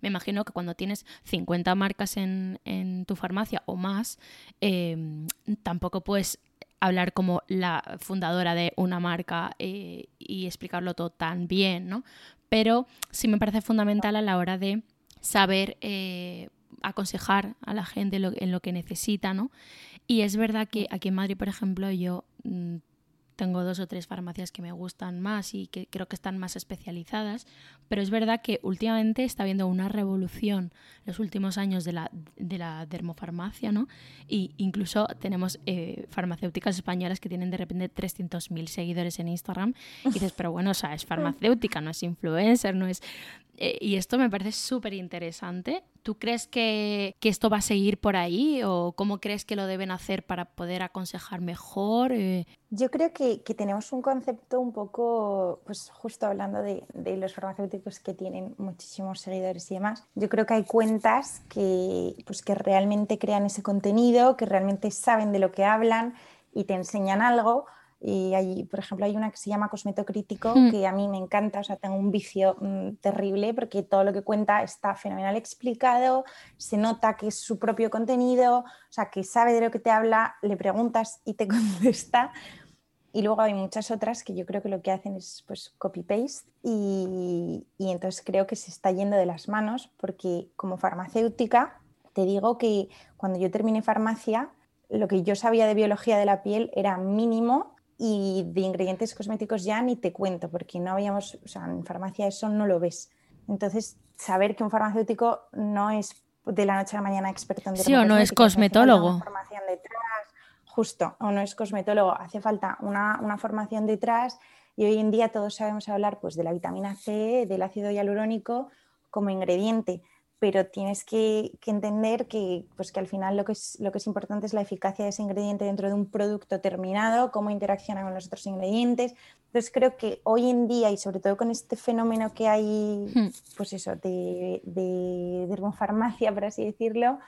me imagino que cuando tienes 50 marcas en, tu farmacia o más, eh, tampoco puedes hablar como la fundadora de una marca eh, y explicarlo todo tan bien, ¿no? Pero sí me parece fundamental a la hora de saber eh, aconsejar a la gente en lo, en lo, que necesita, ¿no? Y es verdad que aquí en Madrid, por ejemplo, yo mm, tengo dos o tres farmacias que me gustan más y que creo que están más especializadas, pero es verdad que últimamente está habiendo una revolución los últimos años de la, de la dermofarmacia, ¿no? Y incluso tenemos eh, farmacéuticas españolas que tienen de repente 300.000 seguidores en Instagram y dices, pero bueno, o sea, es farmacéutica, no es influencer, no es... Eh, y esto me parece súper interesante. ¿Tú crees que, que, esto va a seguir por ahí o cómo crees que lo deben hacer para poder aconsejar mejor? Eh, Yo creo que, que, tenemos un concepto un poco, pues justo hablando de, de, los farmacéuticos que tienen muchísimos seguidores y demás, yo creo que hay cuentas que, pues, que realmente crean ese contenido, que realmente saben de lo que hablan y te enseñan algo y hay, por ejemplo, hay una que se llama Cosmetocrítico, mm. que a mí me encanta, o sea, tengo un vicio mmm, terrible porque todo lo que cuenta está fenomenal explicado, se nota que es su propio contenido, o sea, que sabe de lo que te habla, le preguntas y te contesta. Y luego hay muchas otras que yo creo que lo que hacen es pues copy-paste y, y entonces creo que se está yendo de las manos porque como farmacéutica te digo que cuando yo terminé farmacia, lo que yo sabía de biología de la piel era mínimo y de ingredientes cosméticos ya ni te cuento, porque no habíamos, o sea, en farmacia eso no lo ves. Entonces, saber que un farmacéutico no es de la noche a la mañana experto en Sí, o no es cosmetólogo. Formación detrás, justo, o no es cosmetólogo, hace falta una, una, formación detrás y hoy en día todos sabemos hablar pues, de la vitamina C, del ácido hialurónico como ingrediente pero tienes que, que entender que, pues que al final lo que, es, lo que es importante es la eficacia de ese ingrediente dentro de un producto terminado, cómo interacciona con los otros ingredientes. Entonces creo que hoy en día y sobre todo con este fenómeno que hay, hmm. pues eso, de, de dermofarmacia, por así decirlo,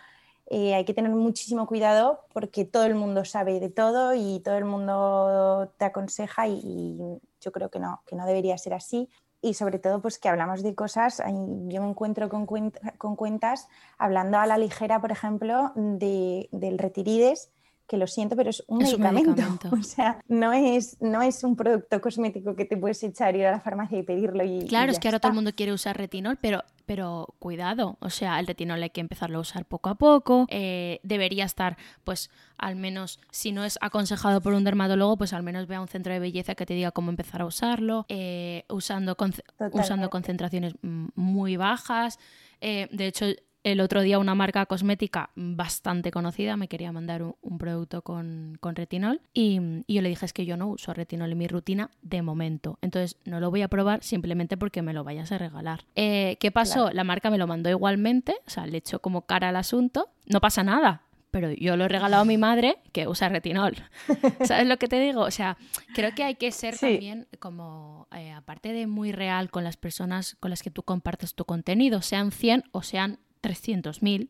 eh, hay que tener muchísimo cuidado porque todo el mundo sabe de todo y todo el mundo te aconseja y, y yo creo que no, que no debería ser así y sobre todo pues que hablamos de cosas, yo me encuentro con, cuenta, con cuentas hablando a la ligera, por ejemplo, de, del retirides, que lo siento, pero es un, es medicamento. un medicamento. O sea, no es, no es un producto cosmético que te puedes echar, ir a la farmacia y pedirlo. Y, claro, y es que ahora está. todo el mundo quiere usar retinol, pero, pero cuidado, o sea, el retinol hay que empezarlo a usar poco a poco, eh, debería estar, pues, al menos, si no es aconsejado por un dermatólogo, pues al menos ve a un centro de belleza que te diga cómo empezar a usarlo, eh, usando, con, usando concentraciones muy bajas. Eh, de hecho, el otro día una marca cosmética bastante conocida me quería mandar un, un producto con, con retinol y, y, yo le dije es que yo no uso retinol en mi rutina de momento, entonces no lo voy a probar simplemente porque me lo vayas a regalar. Eh, ¿Qué pasó? Claro. La marca me lo mandó igualmente, o sea, le echó como cara al asunto, no pasa nada, pero yo lo he regalado a mi madre que usa retinol. ¿Sabes lo que te digo? O sea, creo que hay que ser sí. también como, eh, aparte de muy real con las personas con las que tú compartes tu contenido, sean 100 o sean 300.000.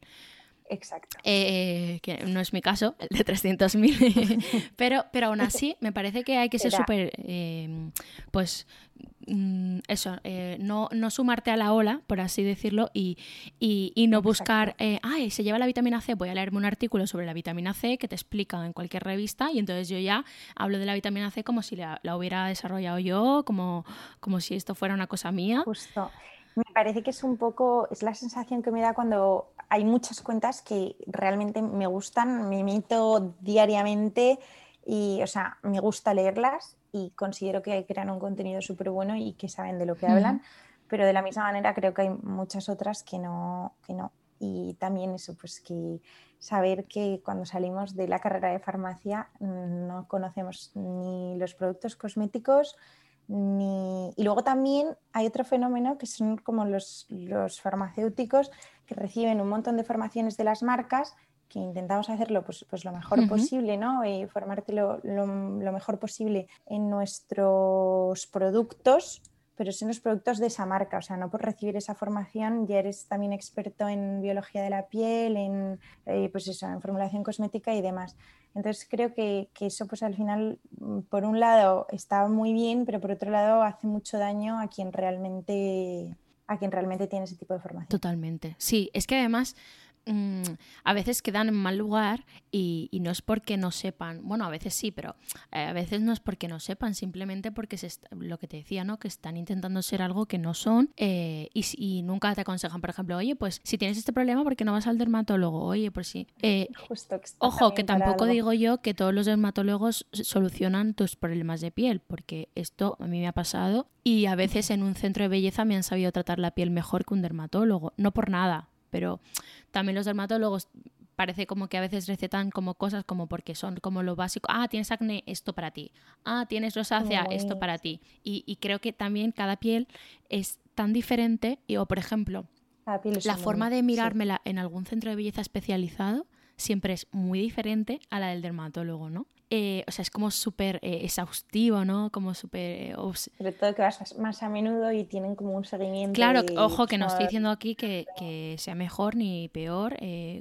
Exacto. Eh, que no es mi caso, el de 300.000, pero, pero aún así me parece que hay que ser súper, eh, pues, mm, eso, eh, no, no, sumarte a la ola, por así decirlo, y, y, y no Exacto. buscar, eh, ay, se lleva la vitamina C, voy a leerme un artículo sobre la vitamina C que te explica en cualquier revista y entonces yo ya hablo de la vitamina C como si la, la hubiera desarrollado yo, como, como si esto fuera una cosa mía. Justo. Me parece que es un poco, es la sensación que me da cuando hay muchas cuentas que realmente me gustan, me meto diariamente y, o sea, me gusta leerlas y considero que crean un contenido súper bueno y que saben de lo que hablan, mm. pero de la misma manera creo que hay muchas otras que no, que no. Y también eso, pues que saber que cuando salimos de la carrera de farmacia no conocemos ni los productos cosméticos, ni... Y luego también hay otro fenómeno que son como los, los, farmacéuticos que reciben un montón de formaciones de las marcas que intentamos hacerlo pues, pues lo mejor uh -huh. posible, ¿no? Y formarte lo, lo, lo, mejor posible en nuestros productos, pero son los productos de esa marca, o sea, no por recibir esa formación ya eres también experto en biología de la piel, en, eh, pues eso, en formulación cosmética y demás. Entonces creo que, que, eso pues al final, por un lado, está muy bien, pero por otro lado hace mucho daño a quien realmente, a quien realmente tiene ese tipo de formación. Totalmente. Sí, es que además mm, a veces quedan en mal lugar y, no es porque no sepan, bueno, a veces sí, pero eh, a veces no es porque no sepan, simplemente porque se lo que te decía, ¿no? Que están intentando ser algo que no son eh, y, nunca te aconsejan, por ejemplo, oye, pues si tienes este problema, ¿por qué no vas al dermatólogo? Oye, pues sí. Eh, ojo, que tampoco digo yo que todos los dermatólogos solucionan tus problemas de piel, porque esto a mí me ha pasado y a veces en un centro de belleza me han sabido tratar la piel mejor que un dermatólogo, no por nada, pero también los dermatólogos parece como que a veces recetan como cosas como porque son como lo básico, ah, tienes acné, esto para ti, ah, tienes rosácea, esto para ti. Y, creo que también cada piel es tan diferente, y, o por ejemplo, la forma de mirármela en algún centro de belleza especializado siempre es muy diferente a la del dermatólogo, ¿no? Eh, o sea, es como súper eh, exhaustivo, ¿no? Como súper... Eh, Sobre todo que vas más a menudo y tienen como un seguimiento. Claro, ojo, que no estoy diciendo aquí que, sea mejor ni peor.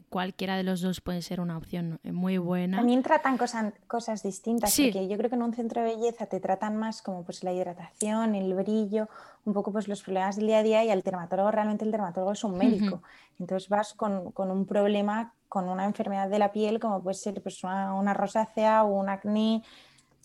cualquiera de los dos puede ser una opción muy buena. También tratan cosas, cosas distintas, sí. porque yo creo que en un centro de belleza te tratan más como pues la hidratación, el brillo, un poco pues los problemas del día a día y al dermatólogo realmente el dermatólogo es un médico. Entonces vas con, con un problema con una enfermedad de la piel como puede ser pues, una, rosácea o un acné,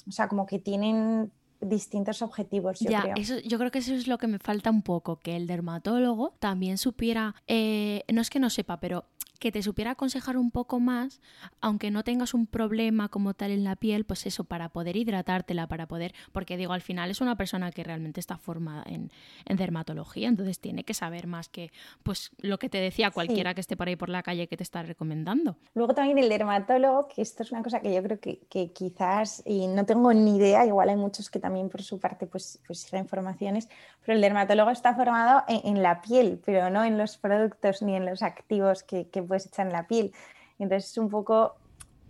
o sea, como que tienen distintos objetivos. Yo, creo. Eso, yo creo que eso es lo que me falta un poco, que el dermatólogo también supiera, eh, no es que no sepa, pero que te supiera aconsejar un poco más, aunque no tengas un problema como tal en la piel, pues eso, para poder hidratártela, para poder, porque digo, al final es una persona que realmente está formada en, dermatología, entonces tiene que saber más que pues lo que te decía cualquiera que esté por ahí por la calle que te está recomendando. Luego también el dermatólogo, que esto es una cosa que yo creo que, quizás, y no tengo ni idea, igual hay muchos que también por su parte pues, pues informaciones, pero el dermatólogo está formado en, la piel, pero no en los productos ni en los activos que, puedes echar en la piel. Entonces es un poco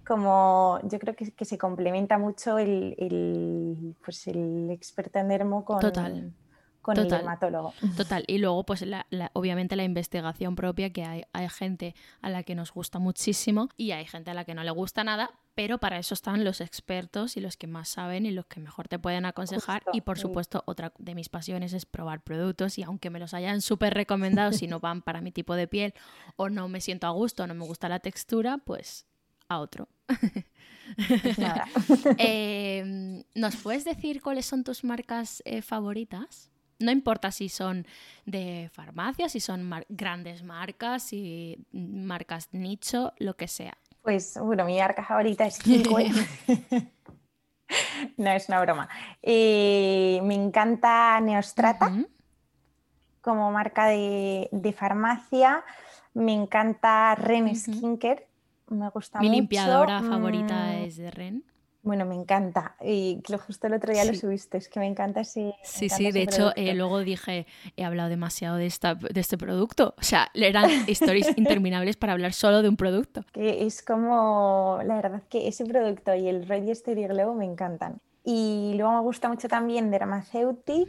como, yo creo que, se complementa mucho el, pues el experto en dermo con, con el dermatólogo. Total. Y luego, pues obviamente la investigación propia, que hay, hay gente a la que nos gusta muchísimo y hay gente a la que no le gusta nada, pero para eso están los expertos y los que más saben y los que mejor te pueden aconsejar. y por supuesto, otra de mis pasiones es probar productos y aunque me los hayan súper recomendado, si no van para mi tipo de piel o no me siento a gusto o no me gusta la textura, pues a otro. Em, ¿Nos puedes decir cuáles son tus marcas eh, favoritas? No importa si son de farmacia, si son grandes marcas, si marcas nicho, lo que sea. Pues bueno, mi marca favorita es Kinkoe. no es una broma. Eh, me encanta Neostrata como marca de, farmacia. Me encanta Ren Skincare. Me gusta mi limpiadora favorita mm. es de Ren. Bueno, me encanta. Y justo el otro día lo subiste, es que me encanta ese. Sí, sí, de hecho, eh, luego dije, he hablado demasiado de, esta, de este producto. O sea, eran stories interminables para hablar solo de un producto. Que es como, la verdad que ese producto y el Ready Steady Glow me encantan. Y luego me gusta mucho también Dermaceutic.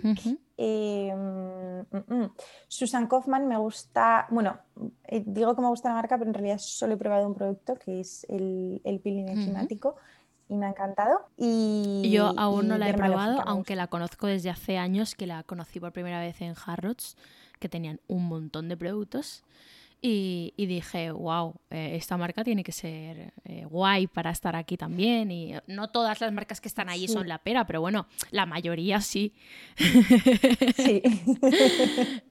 Em, mm, mm. Susan Kaufman me gusta, bueno, eh, digo que me gusta la marca, pero en realidad solo he probado un producto que es el, el peeling enzimático y me ha encantado. Y, Yo aún no la he probado, aunque la conozco desde hace años, que la conocí por primera vez en Harrods, que tenían un montón de productos. Y, dije, wow, eh, esta marca tiene que ser eh, guay para estar aquí también. Y no todas las marcas que están ahí son la pera, pero bueno, la mayoría sí. Sí.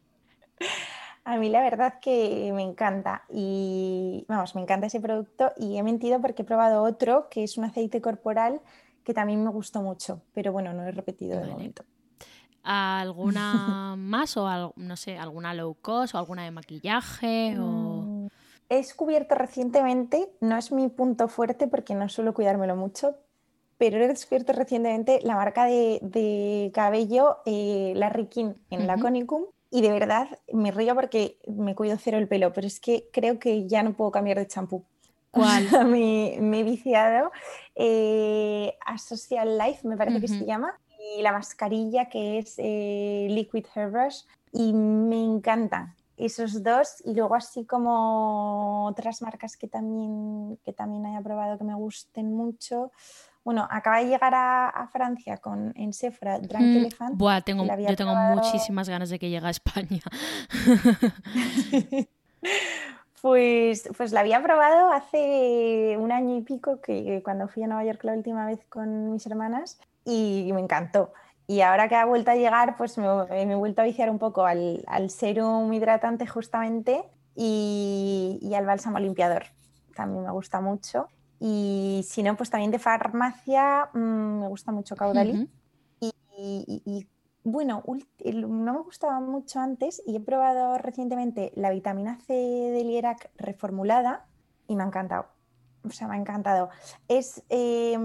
A mí la verdad que me encanta y vamos, me encanta ese producto y he mentido porque he probado otro que es un aceite corporal que también me gustó mucho, pero bueno, no he repetido de momento. ¿Alguna más o no sé, alguna low cost o alguna de maquillaje o mm, He descubierto recientemente, no es mi punto fuerte porque no suelo cuidármelo mucho, pero he descubierto recientemente la marca de, cabello, eh, la Rikin en la Conicum, y de verdad me río porque me cuido cero el pelo, pero es que creo que ya no puedo cambiar de champú. ¿Cuál? me, he viciado eh, a Social Life, me parece que se llama, y la mascarilla que es eh, Liquid Hairbrush, y me encantan esos dos, y luego así como otras marcas que también, que también haya probado que me gusten mucho. Bueno, acaba de llegar a, Francia con, en Sephora Drunk mm, Elephant. Buah, tengo, yo tengo muchísimas ganas de que llegue a España. Pues, pues la había probado hace un año y pico, que cuando fui a Nueva York la última vez con mis hermanas, y me encantó. Y ahora que ha vuelto a llegar, pues me, he vuelto a viciar un poco al, al serum hidratante justamente y, y, al bálsamo limpiador. También me gusta mucho. Y si no, pues también de farmacia mmm, me gusta mucho Caudalí. y, y, y, bueno, no me gustaba mucho antes y he probado recientemente la vitamina C del Lierac reformulada y me ha encantado. O sea, me ha encantado. Es, eh,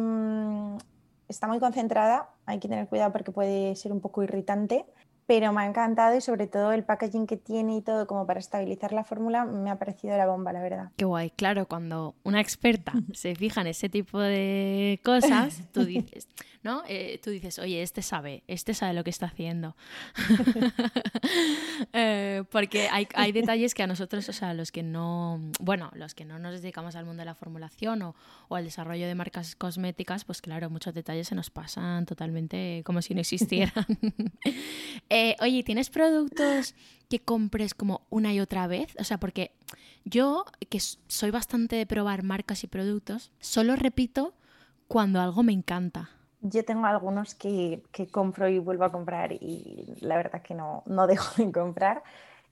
está muy concentrada, hay que tener cuidado porque puede ser un poco irritante, pero me ha encantado y sobre todo el packaging que tiene y todo como para estabilizar la fórmula me ha parecido la bomba, la verdad. Qué guay, claro, cuando una experta se fija en ese tipo de cosas, tú dices, ¿no? Eh, tú dices, oye, este sabe, este sabe lo que está haciendo. eh, porque hay, hay, detalles que a nosotros, o sea, los que no, bueno, los que no nos dedicamos al mundo de la formulación o, o al desarrollo de marcas cosméticas, pues claro, muchos detalles se nos pasan totalmente como si no existieran. Eh, oye, ¿tienes productos que compres como una y otra vez? O sea, porque yo, que soy bastante de probar marcas y productos, solo repito cuando algo me encanta. Yo tengo algunos que, que compro y vuelvo a comprar y la verdad que no, no dejo de comprar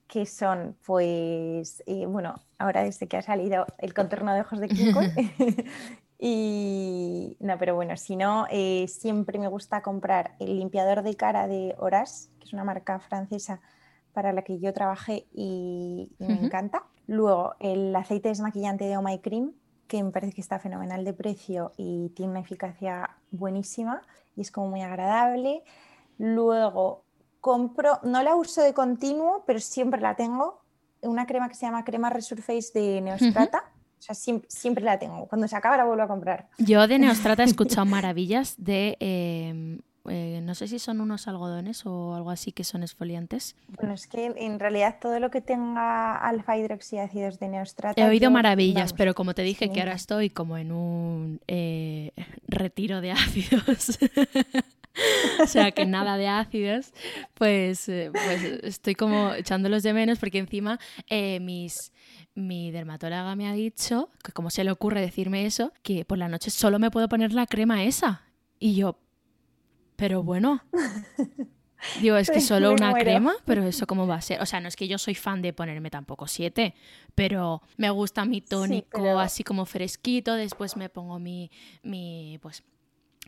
que son, pues, eh, bueno, ahora desde que ha salido el contorno de ojos de Kiko y no, pero bueno, si no, eh, siempre me gusta comprar el limpiador de cara de Horas, es una marca francesa para la que yo trabajé y, y me uh -huh. encanta. Luego, el aceite desmaquillante de Oh My Cream, que me parece que está fenomenal de precio y tiene una eficacia buenísima y es como muy agradable. Luego, compro, no la uso de continuo, pero siempre la tengo, una crema que se llama crema Resurface de Neostrata. Uh -huh. O sea, siempre, siempre, la tengo. Cuando se acaba la vuelvo a comprar. Yo de Neostrata he escuchado maravillas de eh, eh, no sé si son unos algodones o algo así que son esfoliantes. Bueno, es que en realidad todo lo que tenga alfa hidroxiácidos de neostrata. He oído yo, maravillas, vamos, pero como te dije sí. que ahora estoy como en un eh, retiro de ácidos. o sea, que nada de ácidos, pues, pues, estoy como echándolos de menos porque encima eh, mis, mi dermatóloga me ha dicho, que como se le ocurre decirme eso, que por la noche solo me puedo poner la crema esa. Y yo, pero bueno. Digo, es que solo una crema, pero eso cómo va a ser. O sea, no es que yo soy fan de ponerme tampoco siete, pero me gusta mi tónico sí, pero... así como fresquito, después me pongo mi, mi pues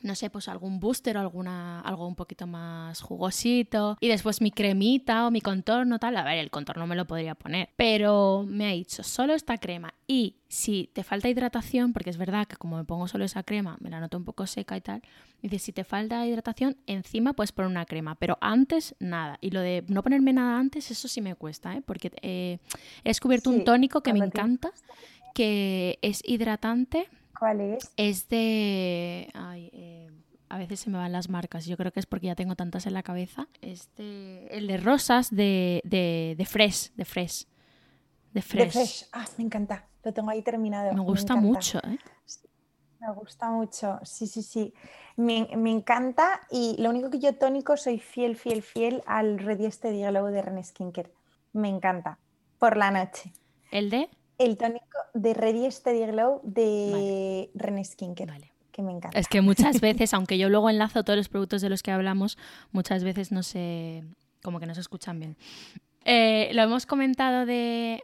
no sé, pues algún booster o alguna, algo un poquito más jugosito. Y después mi cremita o mi contorno, tal. A ver, el contorno me lo podría poner. Pero me ha dicho, solo esta crema. Y si te falta hidratación, porque es verdad que como me pongo solo esa crema, me la noto un poco seca y tal. Dice, si te falta hidratación, encima puedes poner una crema. Pero antes, nada. Y lo de no ponerme nada antes, eso sí me cuesta, ¿eh? Porque eh, he descubierto sí, un tónico que me encanta, que es hidratante ¿Cuál es? Es de... Ay, eh, a veces se me van las marcas. Yo creo que es porque ya tengo tantas en la cabeza. Este, el de rosas de, de, de Fresh. De Fresh. De Fresh. De Fresh. Ah, me encanta. Lo tengo ahí terminado. Me gusta me mucho, ¿eh? Me gusta mucho, sí, sí, sí. Me, me, encanta y lo único que yo tónico soy fiel, fiel, fiel al Ready Steady Glow de Ren Skincare. Me encanta. Por la noche. ¿El de? El tónico de Ready Steady Glow de vale. Ren Skincare. Vale. Que me encanta. Es que muchas veces, aunque yo luego enlazo todos los productos de los que hablamos, muchas veces no se. como que no se escuchan bien. Eh, lo hemos comentado de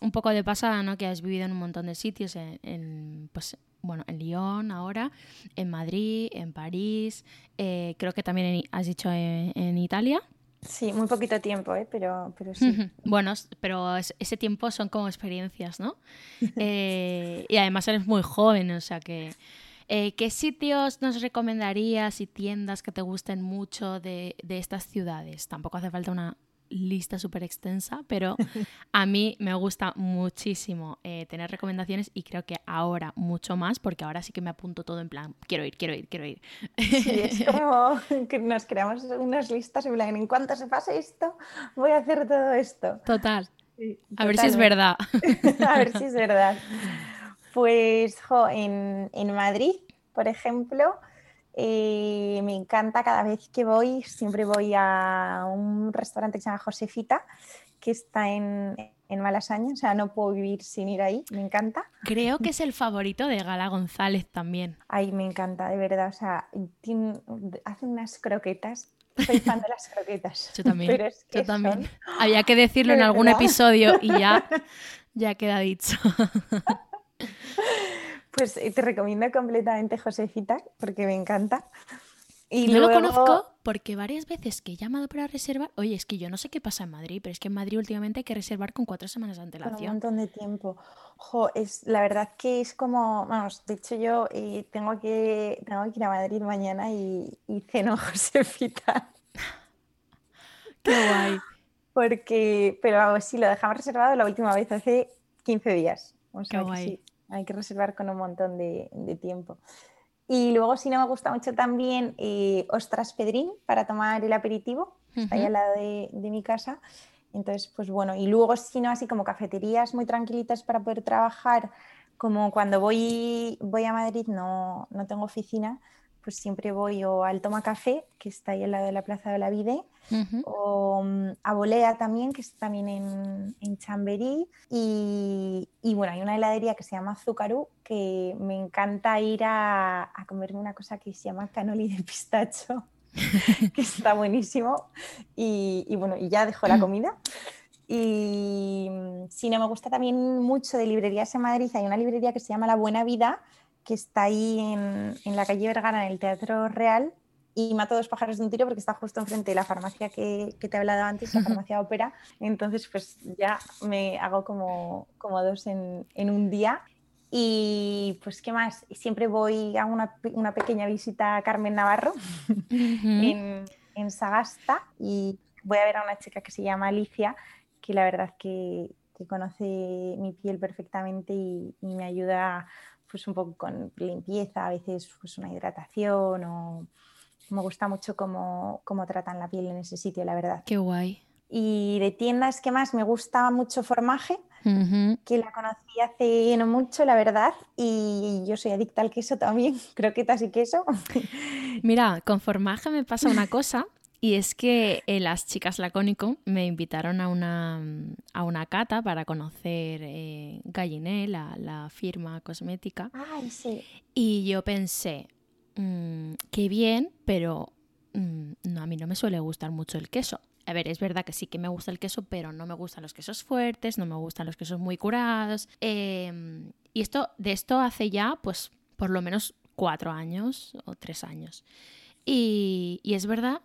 un poco de pasada, ¿no? Que has vivido en un montón de sitios, en, en pues bueno, en Lyon ahora, en Madrid, en París, eh, creo que también en, has dicho en, en Italia. Sí, muy poquito tiempo, ¿eh? pero, pero sí. Bueno, pero ese tiempo son como experiencias, ¿no? eh, y además eres muy joven, o sea que... Eh, ¿Qué sitios nos recomendarías y tiendas que te gusten mucho de, de estas ciudades? Tampoco hace falta una lista súper extensa, pero a mí me gusta muchísimo eh, tener recomendaciones y creo que ahora mucho más, porque ahora sí que me apunto todo en plan, quiero ir, quiero ir, quiero ir. Sí, es como que nos creamos unas listas y plan, en cuanto se pase esto, voy a hacer todo esto. Total. Sí, a ver si es verdad. a ver si es verdad. Pues, jo, en, en Madrid, por ejemplo, eh, me encanta cada vez que voy, siempre voy a un restaurante que se llama Josefita, que está en, en Malasaña, o sea, no puedo vivir sin ir ahí, me encanta. Creo que es el favorito de Gala González también. Ay, me encanta, de verdad, o sea, hace unas croquetas. Soy fan de las croquetas. Yo también. yo también. Había que decirlo en algún episodio y ya, ya queda dicho. Pues eh, te recomiendo completamente Josefita porque me encanta. Y yo lo conozco porque varias veces que he llamado para reservar, oye, es que yo no sé qué pasa en Madrid, pero es que en Madrid últimamente hay que reservar con cuatro semanas de antelación. un montón de tiempo. Jo, es, la verdad que es como, vamos, de hecho yo eh, tengo, que, tengo que ir a Madrid mañana y, y ceno Josefita. qué guay. Porque, pero vamos, sí, lo dejamos reservado la última vez hace 15 días. qué guay. Hay que reservar con un montón de, de tiempo. Y luego, si no me gusta mucho también, eh, Ostras Pedrín para tomar el aperitivo, está ahí al lado de, mi casa. Entonces, pues bueno, y luego, si no, así como cafeterías muy tranquilitas para poder trabajar, como cuando voy, voy a Madrid no, no tengo oficina, pues siempre voy o al Toma Café, que está ahí al lado de la Plaza de la Vide, o mm, a Bolea también, que está también en, en Chamberí. Y, y, bueno, hay una heladería que se llama Azucarú, que me encanta ir a, a comerme una cosa que se llama canoli de pistacho, que está buenísimo. Y, y, bueno, y ya dejo la comida. Y mm, si no me gusta también mucho de librerías en Madrid, hay una librería que se llama La Buena Vida, que está ahí en, en, la calle Vergara, en el Teatro Real, y mato dos pájaros de un tiro porque está justo enfrente de la farmacia que, que te he hablado antes, la farmacia ópera. Entonces, pues ya me hago como, como dos en, en, un día. Y pues, ¿qué más? Siempre voy a una, una pequeña visita a Carmen Navarro en, en Sagasta y voy a ver a una chica que se llama Alicia, que la verdad que, que conoce mi piel perfectamente y, y me ayuda pues un poco con limpieza, a veces pues una hidratación o me gusta mucho cómo, cómo tratan la piel en ese sitio, la verdad. Qué guay. Y de tiendas que más me gusta mucho Formaje, que la conocí hace no mucho, la verdad, y yo soy adicta al queso también, croquetas y queso. Mira, con Formaje me pasa una cosa y es que eh, las chicas Lacónico me invitaron a una, a una cata para conocer eh, Galliné, la, firma cosmética. Ay, sí. Y yo pensé, mm, qué bien, pero mm, no, a mí no me suele gustar mucho el queso. A ver, es verdad que sí que me gusta el queso, pero no me gustan los quesos fuertes, no me gustan los quesos muy curados. Em, y esto, de esto hace ya, pues, por lo menos cuatro años o tres años. Y, y es verdad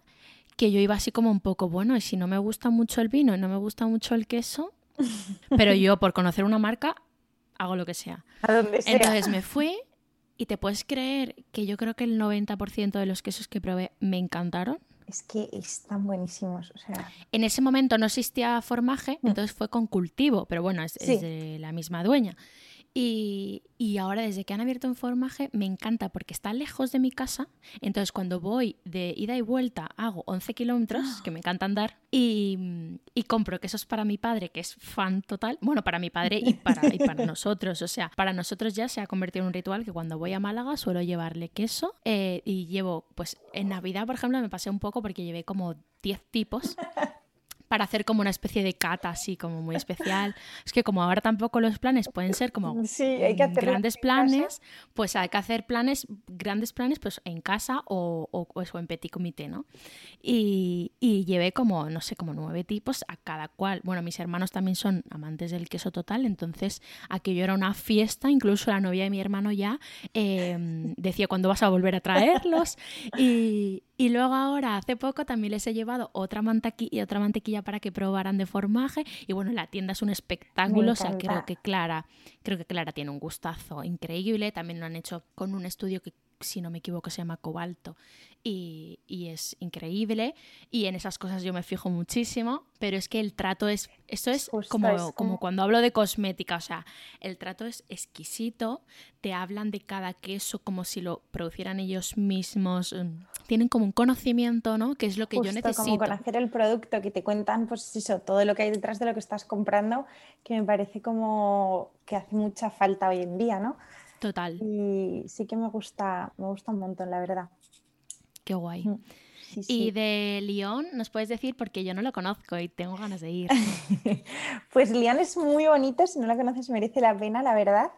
que yo iba así como un poco, bueno, y si no me gusta mucho el vino y no me gusta mucho el queso, pero yo por conocer una marca hago lo que sea. A donde sea. Entonces me fui y te puedes creer que yo creo que el 90% de los quesos que probé me encantaron. Es que están buenísimos. O sea... En ese momento no existía formaje, mm. entonces fue con cultivo, pero bueno, es, es de la misma dueña. Y, y, ahora desde que han abierto un formaje me encanta porque está lejos de mi casa. Entonces cuando voy de ida y vuelta hago 11 kilómetros, que me encanta andar, y, y, compro quesos para mi padre, que es fan total. Bueno, para mi padre y para, y para nosotros. O sea, para nosotros ya se ha convertido en un ritual que cuando voy a Málaga suelo llevarle queso. Eh, y llevo, pues en Navidad, por ejemplo, me pasé un poco porque llevé como 10 tipos para hacer como una especie de cata así como muy especial. Es que como ahora tampoco los planes pueden ser como grandes planes, pues hay que hacer planes, grandes planes pues en casa o, o, o en petit comité, ¿no? Y, y, llevé como, no sé, como nueve tipos a cada cual. Bueno, mis hermanos también son amantes del queso total, entonces aquello era una fiesta, incluso la novia de mi hermano ya eh, decía cuándo vas a volver a traerlos y, y luego ahora, hace poco, también les he llevado otra, mantequilla, otra mantequilla para que probaran de formaje. Y bueno, la tienda es un espectáculo. O sea, creo que Clara, creo que Clara tiene un gustazo increíble. También lo han hecho con un estudio que si no me equivoco, se llama Cobalto y, y, es increíble. Y en esas cosas yo me fijo muchísimo, pero es que el trato es. Esto es como, como cuando hablo de cosmética, o sea, el trato es exquisito. Te hablan de cada queso como si lo producieran ellos mismos. Mm, tienen como un conocimiento, ¿no? Que es lo que yo necesito. Como conocer el producto, que te cuentan, pues eso, todo lo que hay detrás de lo que estás comprando, que me parece como que hace mucha falta hoy en día, ¿no? Total. Y sí que me gusta, me gusta un montón, la verdad. Qué guay. Y de Lyon, ¿nos puedes decir? Porque yo no lo conozco y tengo ganas de ir. pues Lyon es muy bonito, si no lo conoces merece la pena, la verdad.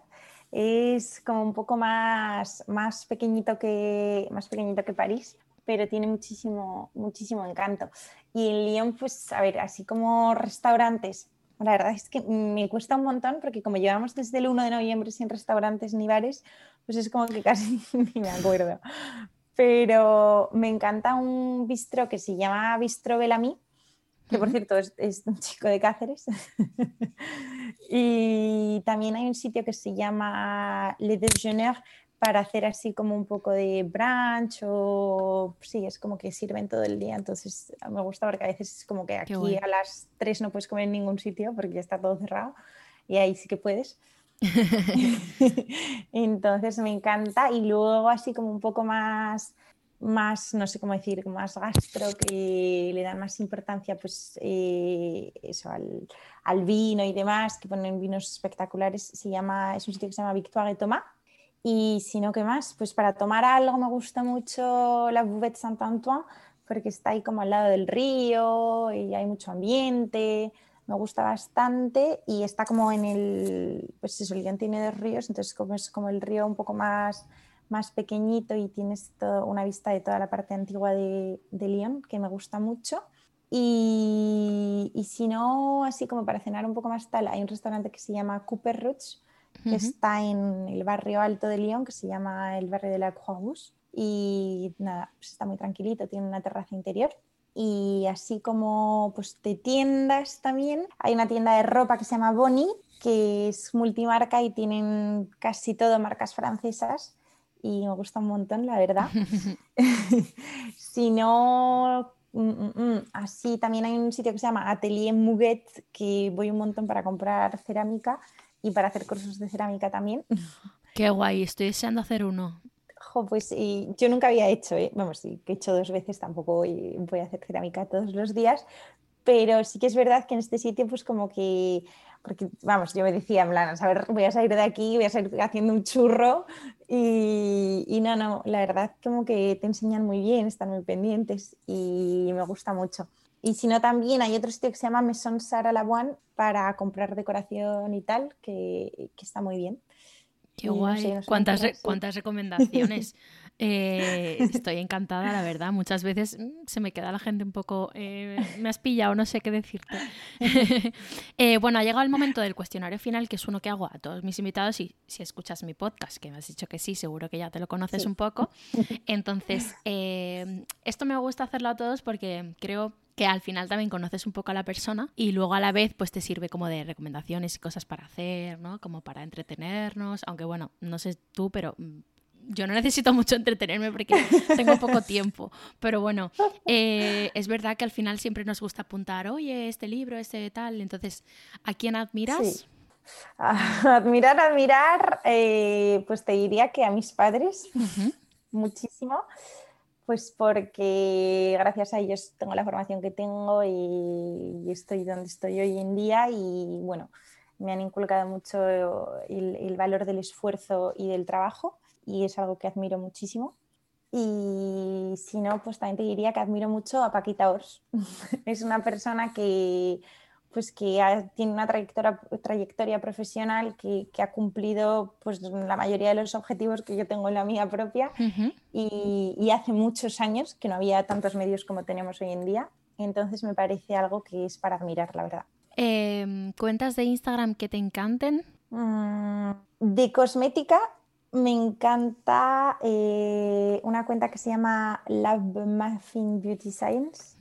Es como un poco más, más, pequeñito, que, más pequeñito que París, pero tiene muchísimo, muchísimo encanto. Y en Lyon, pues a ver, así como restaurantes, la verdad es que me cuesta un montón porque como llevamos desde el 1 de noviembre sin restaurantes ni bares, pues es como que casi ni me acuerdo pero me encanta un bistro que se llama Bistro Bellamy, que por cierto es, un chico de Cáceres. y también hay un sitio que se llama Le Déjeuner para hacer así como un poco de brunch o sí, es como que sirven todo el día, entonces me gusta porque a veces es como que aquí a las 3 no puedes comer en ningún sitio porque ya está todo cerrado y ahí sí que puedes. Entonces me encanta y luego así como un poco más, más no sé cómo decir, más gastro, que le dan más importancia pues eh, eso, al, vino y demás, que ponen vinos espectaculares, se llama, es un sitio que se llama Victoire Thomas. Y si no, ¿qué más? Pues para tomar algo me gusta mucho la Buvette Saint-Antoine porque está ahí como al lado del río y hay mucho ambiente me gusta bastante y está como en el, pues eso, el tiene dos ríos, entonces como es como el río un poco más, más pequeñito y tienes todo, una vista de toda la parte antigua de, de Lyon, que me gusta mucho. Y, y, si no, así como para cenar un poco más tal, hay un restaurante que se llama Cooper Roots, que está en el barrio alto de Lyon, que se llama el barrio de la Croix y nada, pues está muy tranquilito, tiene una terraza interior y así como pues, de tiendas también. Hay una tienda de ropa que se llama Bonnie, que es multimarca y tienen casi todo marcas francesas y me gusta un montón, la verdad. si no, mm, mm, mm, así también hay un sitio que se llama Atelier Muguet, que voy un montón para comprar cerámica y para hacer cursos de cerámica también. Qué guay, estoy deseando hacer uno pues yo nunca había hecho, ¿eh? vamos, sí, que he hecho dos veces, tampoco voy, a hacer cerámica todos los días, pero sí que es verdad que en este sitio, pues como que, porque vamos, yo me decía, en plan, a ver, voy a salir de aquí, voy a salir haciendo un churro y, y, no, no, la verdad como que te enseñan muy bien, están muy pendientes y me gusta mucho. Y si no, también hay otro sitio que se llama Maison Sara Lavoine para comprar decoración y tal, que, que está muy bien. Qué guay. ¿Cuántas, ¿Cuántas recomendaciones? Eh, estoy encantada, la verdad. Muchas veces mm, se me queda la gente un poco. Eh, me has pillado, no sé qué decirte. Eh, bueno, ha llegado el momento del cuestionario final, que es uno que hago a todos mis invitados. Y si escuchas mi podcast, que me has dicho que sí, seguro que ya te lo conoces un poco. Entonces, esto me gusta hacerlo a todos porque creo que al final también conoces un poco a la persona y luego a la vez pues te sirve como de recomendaciones y cosas para hacer, ¿no? Como para entretenernos, aunque bueno, no sé tú, pero mm, yo no necesito mucho entretenerme porque tengo poco tiempo, pero bueno, eh, es verdad que al final siempre nos gusta apuntar, oye, este libro, este tal, entonces, ¿a quién admiras? Admirar, admirar, eh, pues te diría que a mis padres, muchísimo. Pues porque gracias a ellos tengo la formación que tengo y estoy donde estoy hoy en día y bueno, me han inculcado mucho el, valor del esfuerzo y del trabajo y es algo que admiro muchísimo. Y si no, pues también te diría que admiro mucho a Paquita Ors. es una persona que, pues que tiene una trayectoria, trayectoria profesional que, ha cumplido pues, la mayoría de los objetivos que yo tengo en la mía propia y, hace muchos años que no había tantos medios como tenemos hoy en día. Entonces me parece algo que es para admirar, la verdad. Em, ¿Cuentas de Instagram que te encanten? Mm, de cosmética me encanta eh, una cuenta que se llama Love Muffin Beauty Science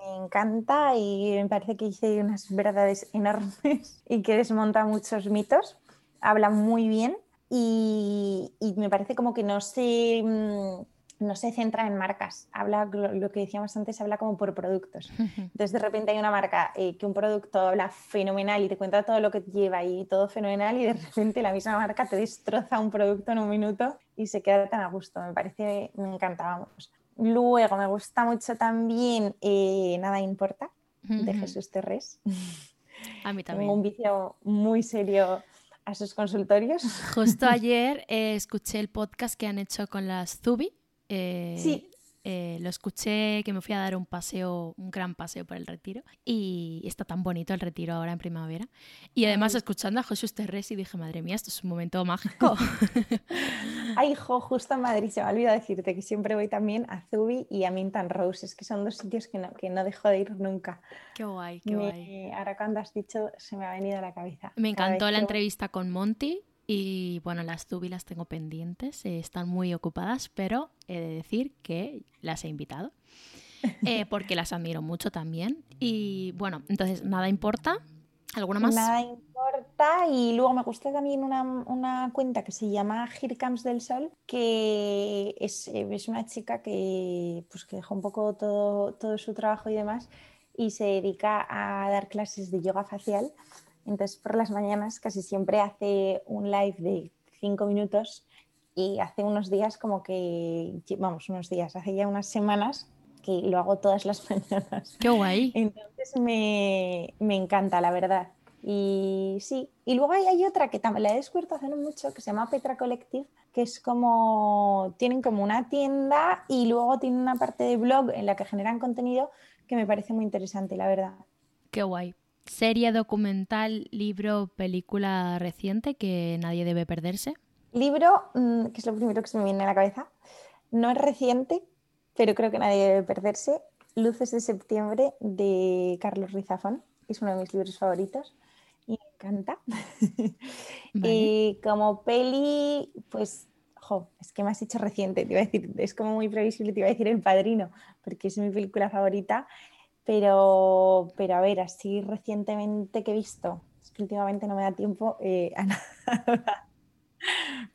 me encanta y me parece que dice unas verdades enormes y que desmonta muchos mitos. Habla muy bien y, me parece como que no se, mm, no se centra en marcas. Habla, lo, que decíamos antes, habla como por productos. Entonces de repente hay una marca eh, que un producto habla fenomenal y te cuenta todo lo que lleva y todo fenomenal y de repente la misma marca te destroza un producto en un minuto y se queda tan a gusto. Me parece, me encantábamos. Luego me gusta mucho también eh, Nada Importa, de Jesús Terrés. A mí también. Tengo un vicio muy serio a sus consultorios. Justo ayer eh, escuché el podcast que han hecho con las Zubi. Eh, sí. eh, lo escuché que me fui a dar un paseo, un gran paseo por el retiro y está tan bonito el retiro ahora en primavera. Y además escuchando a Jesús Terres y dije, madre mía, esto es un momento mágico. Ay, hijo, justo en Madrid, se me olvidado decirte que siempre voy también a Zubi y a Mintan Roses, que son dos sitios que no, que no dejo de ir nunca. Qué guay, qué guay. Ahora cuando has dicho se me ha venido a la cabeza. Me encantó la entrevista con Monty y bueno, las Zubi las tengo pendientes, eh, están muy ocupadas, pero he de decir que las he invitado. Eh, porque las admiro mucho también. Y bueno, entonces nada importa. ¿Alguna más? Nada importa. Y luego me gusta también una, cuenta que se llama Here del Sol, que es, eh, es, una chica que, pues, que dejó un poco todo, todo su trabajo y demás y se dedica a dar clases de yoga facial entonces, por las mañanas casi siempre hace un live de cinco minutos y hace unos días como que, vamos, unos días, hace ya unas semanas que lo hago todas las mañanas. ¡Qué guay! Entonces me, me encanta, la verdad. Y sí, y luego hay, hay, otra que también la he descubierto hace no mucho, que se llama Petra Collective, que es como, tienen como una tienda y luego tienen una parte de blog en la que generan contenido que me parece muy interesante, la verdad. Qué guay serie, documental, libro, película reciente que nadie debe perderse? Libro, mm, que es lo primero que se me viene a la cabeza, no es reciente, pero creo que nadie debe perderse. Luces de septiembre de Carlos Rizafón, es uno de mis libros favoritos y me encanta. y como peli, pues, jo, es que me has dicho reciente, te iba a decir, es como muy previsible, te iba a decir El Padrino, porque es mi película favorita pero, pero a ver, así recientemente que he visto, es que últimamente no me da tiempo eh, a nada.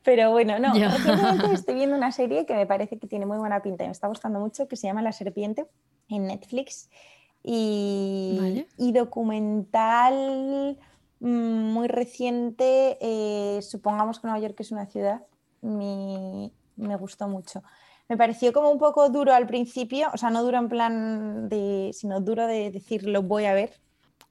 Pero bueno, no, recientemente estoy viendo una serie que me parece que tiene muy buena pinta y me está gustando mucho, que se llama La Serpiente en Netflix. Y, y documental mm, muy reciente, eh, supongamos que Nueva York es una ciudad, me, me gustó mucho me pareció como un poco duro al principio, o sea, no duro en plan de, sino duro de decir lo voy a ver.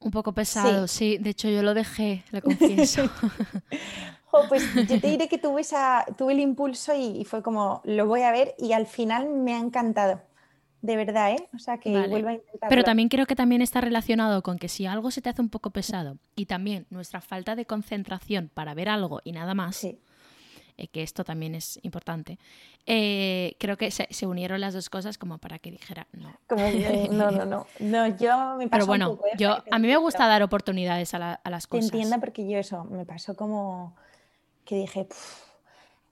Un poco pesado, sí. De hecho, yo lo dejé, lo confieso. pues yo te diré que tuve, esa, tuve el impulso y, fue como, lo voy a ver y al final me ha encantado. De verdad, ¿eh? O sea, que vuelva a intentarlo. Pero también creo que también está relacionado con que si algo se te hace un poco pesado y también nuestra falta de concentración para ver algo y nada más, sí. Eh, que esto también es importante. Eh, creo que se, unieron las dos cosas como para que dijera no. no, no, no, no. yo me Pero bueno, ¿eh? yo, a mí me gusta dar oportunidades a, las cosas. Te entiendo porque yo eso, me pasó como que dije,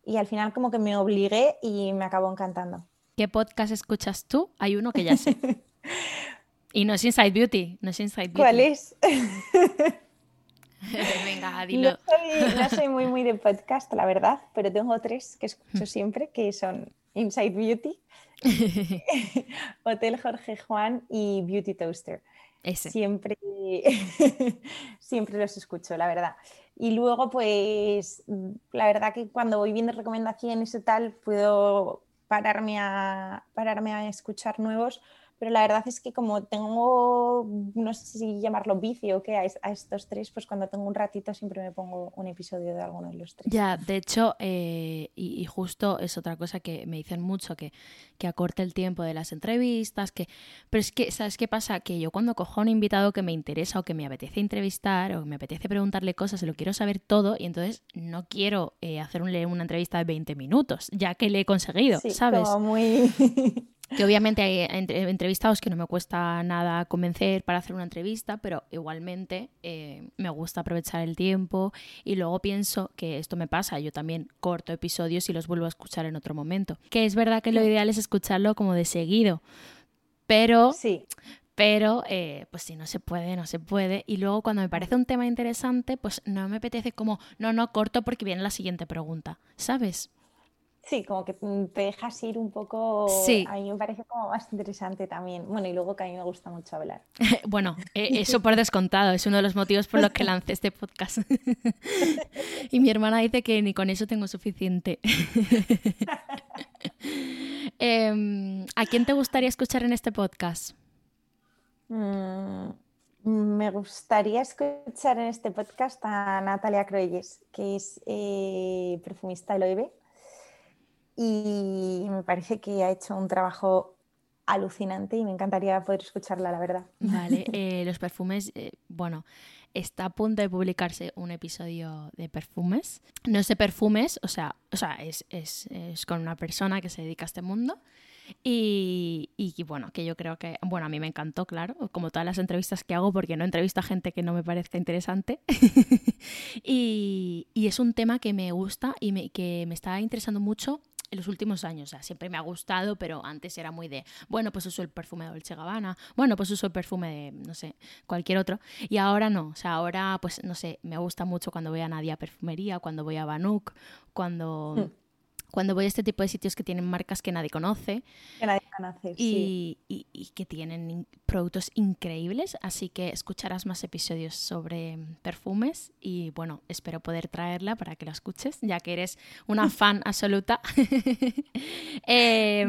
y al final como que me obligué y me acabó encantando. ¿Qué podcast escuchas tú? Hay uno que ya sé. y no es Inside Beauty, no es Inside Beauty. ¿Cuál es? Venga, dilo. No soy, muy, muy de podcast, la verdad, pero tengo tres que escucho siempre, que son Inside Beauty, Hotel Jorge Juan y Beauty Toaster. Siempre, siempre los escucho, la verdad. Y luego, pues, la verdad que cuando voy viendo recomendaciones y tal, puedo pararme a, pararme a escuchar nuevos pero la verdad es que como tengo, no sé si llamarlo vicio o qué, a, estos tres, pues cuando tengo un ratito siempre me pongo un episodio de alguno de los tres. Ya, de hecho, eh, y, justo es otra cosa que me dicen mucho, que, que acorte el tiempo de las entrevistas, que, pero es que, ¿sabes qué pasa? Que yo cuando cojo a un invitado que me interesa o que me apetece entrevistar o que me apetece preguntarle cosas, se lo quiero saber todo y entonces no quiero eh, hacer una entrevista de 20 minutos, ya que le he conseguido, sí, ¿sabes? muy... Que obviamente hay entrevistados que no me cuesta nada convencer para hacer una entrevista, pero igualmente eh, me gusta aprovechar el tiempo y luego pienso que esto me pasa, yo también corto episodios y los vuelvo a escuchar en otro momento. Que es verdad que lo ideal es escucharlo como de seguido, pero... Sí. Pero, eh, pues si no se puede, no se puede. Y luego cuando me parece un tema interesante, pues no me apetece como, no, no, corto porque viene la siguiente pregunta, ¿sabes? Sí, como que mm, te dejas ir un poco. Sí. A mí me parece como más interesante también. Bueno, y luego que a mí me gusta mucho hablar. bueno, e, eso por descontado, es uno de los motivos por los que lancé este podcast. y mi hermana dice que ni con eso tengo suficiente. Em, ¿A quién te gustaría escuchar en este podcast? Mm, me gustaría escuchar en este podcast a Natalia Croyes, que es eh, perfumista de Loewe y me parece que ha hecho un trabajo alucinante y me encantaría poder escucharla, la verdad. Vale, eh, los perfumes, eh, bueno, está a punto de publicarse un episodio de perfumes. No es de perfumes, o sea, o sea es, es, es con una persona que se dedica a este mundo. Y, y, bueno, que yo creo que, bueno, a mí me encantó, claro, como todas las entrevistas que hago, porque no entrevisto a gente que no me parezca interesante. y, y, es un tema que me gusta y me, que me está interesando mucho en los últimos años. O sea, siempre me ha gustado, pero antes era muy de, bueno, pues uso el perfume de Dolce Gabbana, bueno, pues uso el perfume de, no sé, cualquier otro. Y ahora no, o sea, ahora, pues, no sé, me gusta mucho cuando voy a Nadia Perfumería, cuando voy a Banuk, cuando... Hmm cuando voy a este tipo de sitios que tienen marcas que nadie conoce. Que nadie conoce, y, y, y, que tienen productos increíbles. Así que escucharás más episodios sobre perfumes y bueno, espero poder traerla para que la escuches, ya que eres una fan absoluta. eh,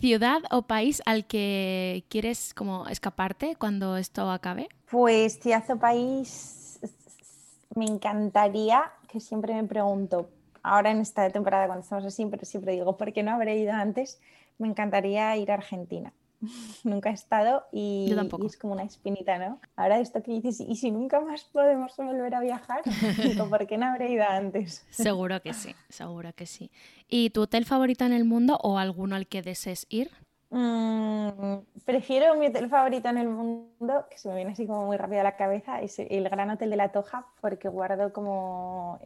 ¿Ciudad o país al que quieres como escaparte cuando esto acabe? Pues ciudad o país me encantaría, que siempre me pregunto, ahora en esta temporada cuando estamos así, pero siempre digo, ¿por qué no habré ido antes? Me encantaría ir a Argentina. nunca he estado y, y, es como una espinita, ¿no? Ahora esto que dices, ¿y si nunca más podemos volver a viajar? Digo, ¿por qué no habré ido antes? Seguro que sí, seguro que sí. ¿Y tu hotel favorito en el mundo o alguno al que desees ir? Mm, prefiero mi hotel favorito en el mundo, que se me viene así como muy rápido a la cabeza, es el Gran Hotel de la Toja, porque guardo como,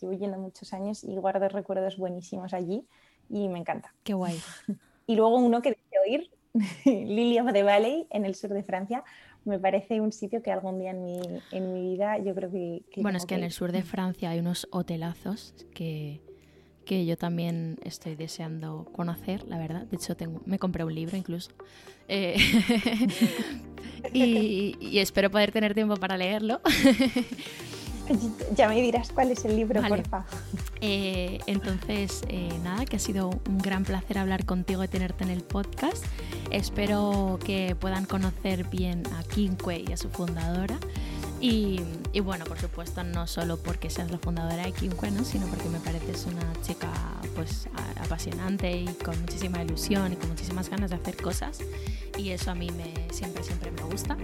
llevo yendo muchos años y guardo recuerdos buenísimos allí y me encanta. Qué guay. Y luego uno que deseo ir, Lily of the Valley, en el sur de Francia, me parece un sitio que algún día en mi, en mi vida yo creo que... que bueno, es que, que en el sur de Francia hay unos hotelazos que que yo también estoy deseando conocer, la verdad. De hecho, tengo, me compré un libro incluso. Eh, y, y, espero poder tener tiempo para leerlo. ya me dirás cuál es el libro, vale. porfa. Eh, entonces, eh, nada, que ha sido un gran placer hablar contigo y tenerte en el podcast. Espero que puedan conocer bien a Kinkwe y a su fundadora. Y, y, bueno, por supuesto, no solo porque seas la fundadora de Kinkwe, ¿no? sino porque me pareces una chica pues apasionante y con muchísima ilusión y con muchísimas ganas de hacer cosas. Y eso a mí me, siempre, siempre me gusta.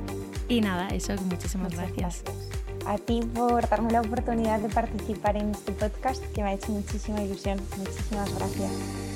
Y nada, eso, muchísimas gracias. gracias. A ti por darme la oportunidad de participar en este podcast que me ha hecho muchísima ilusión. Muchísimas gracias.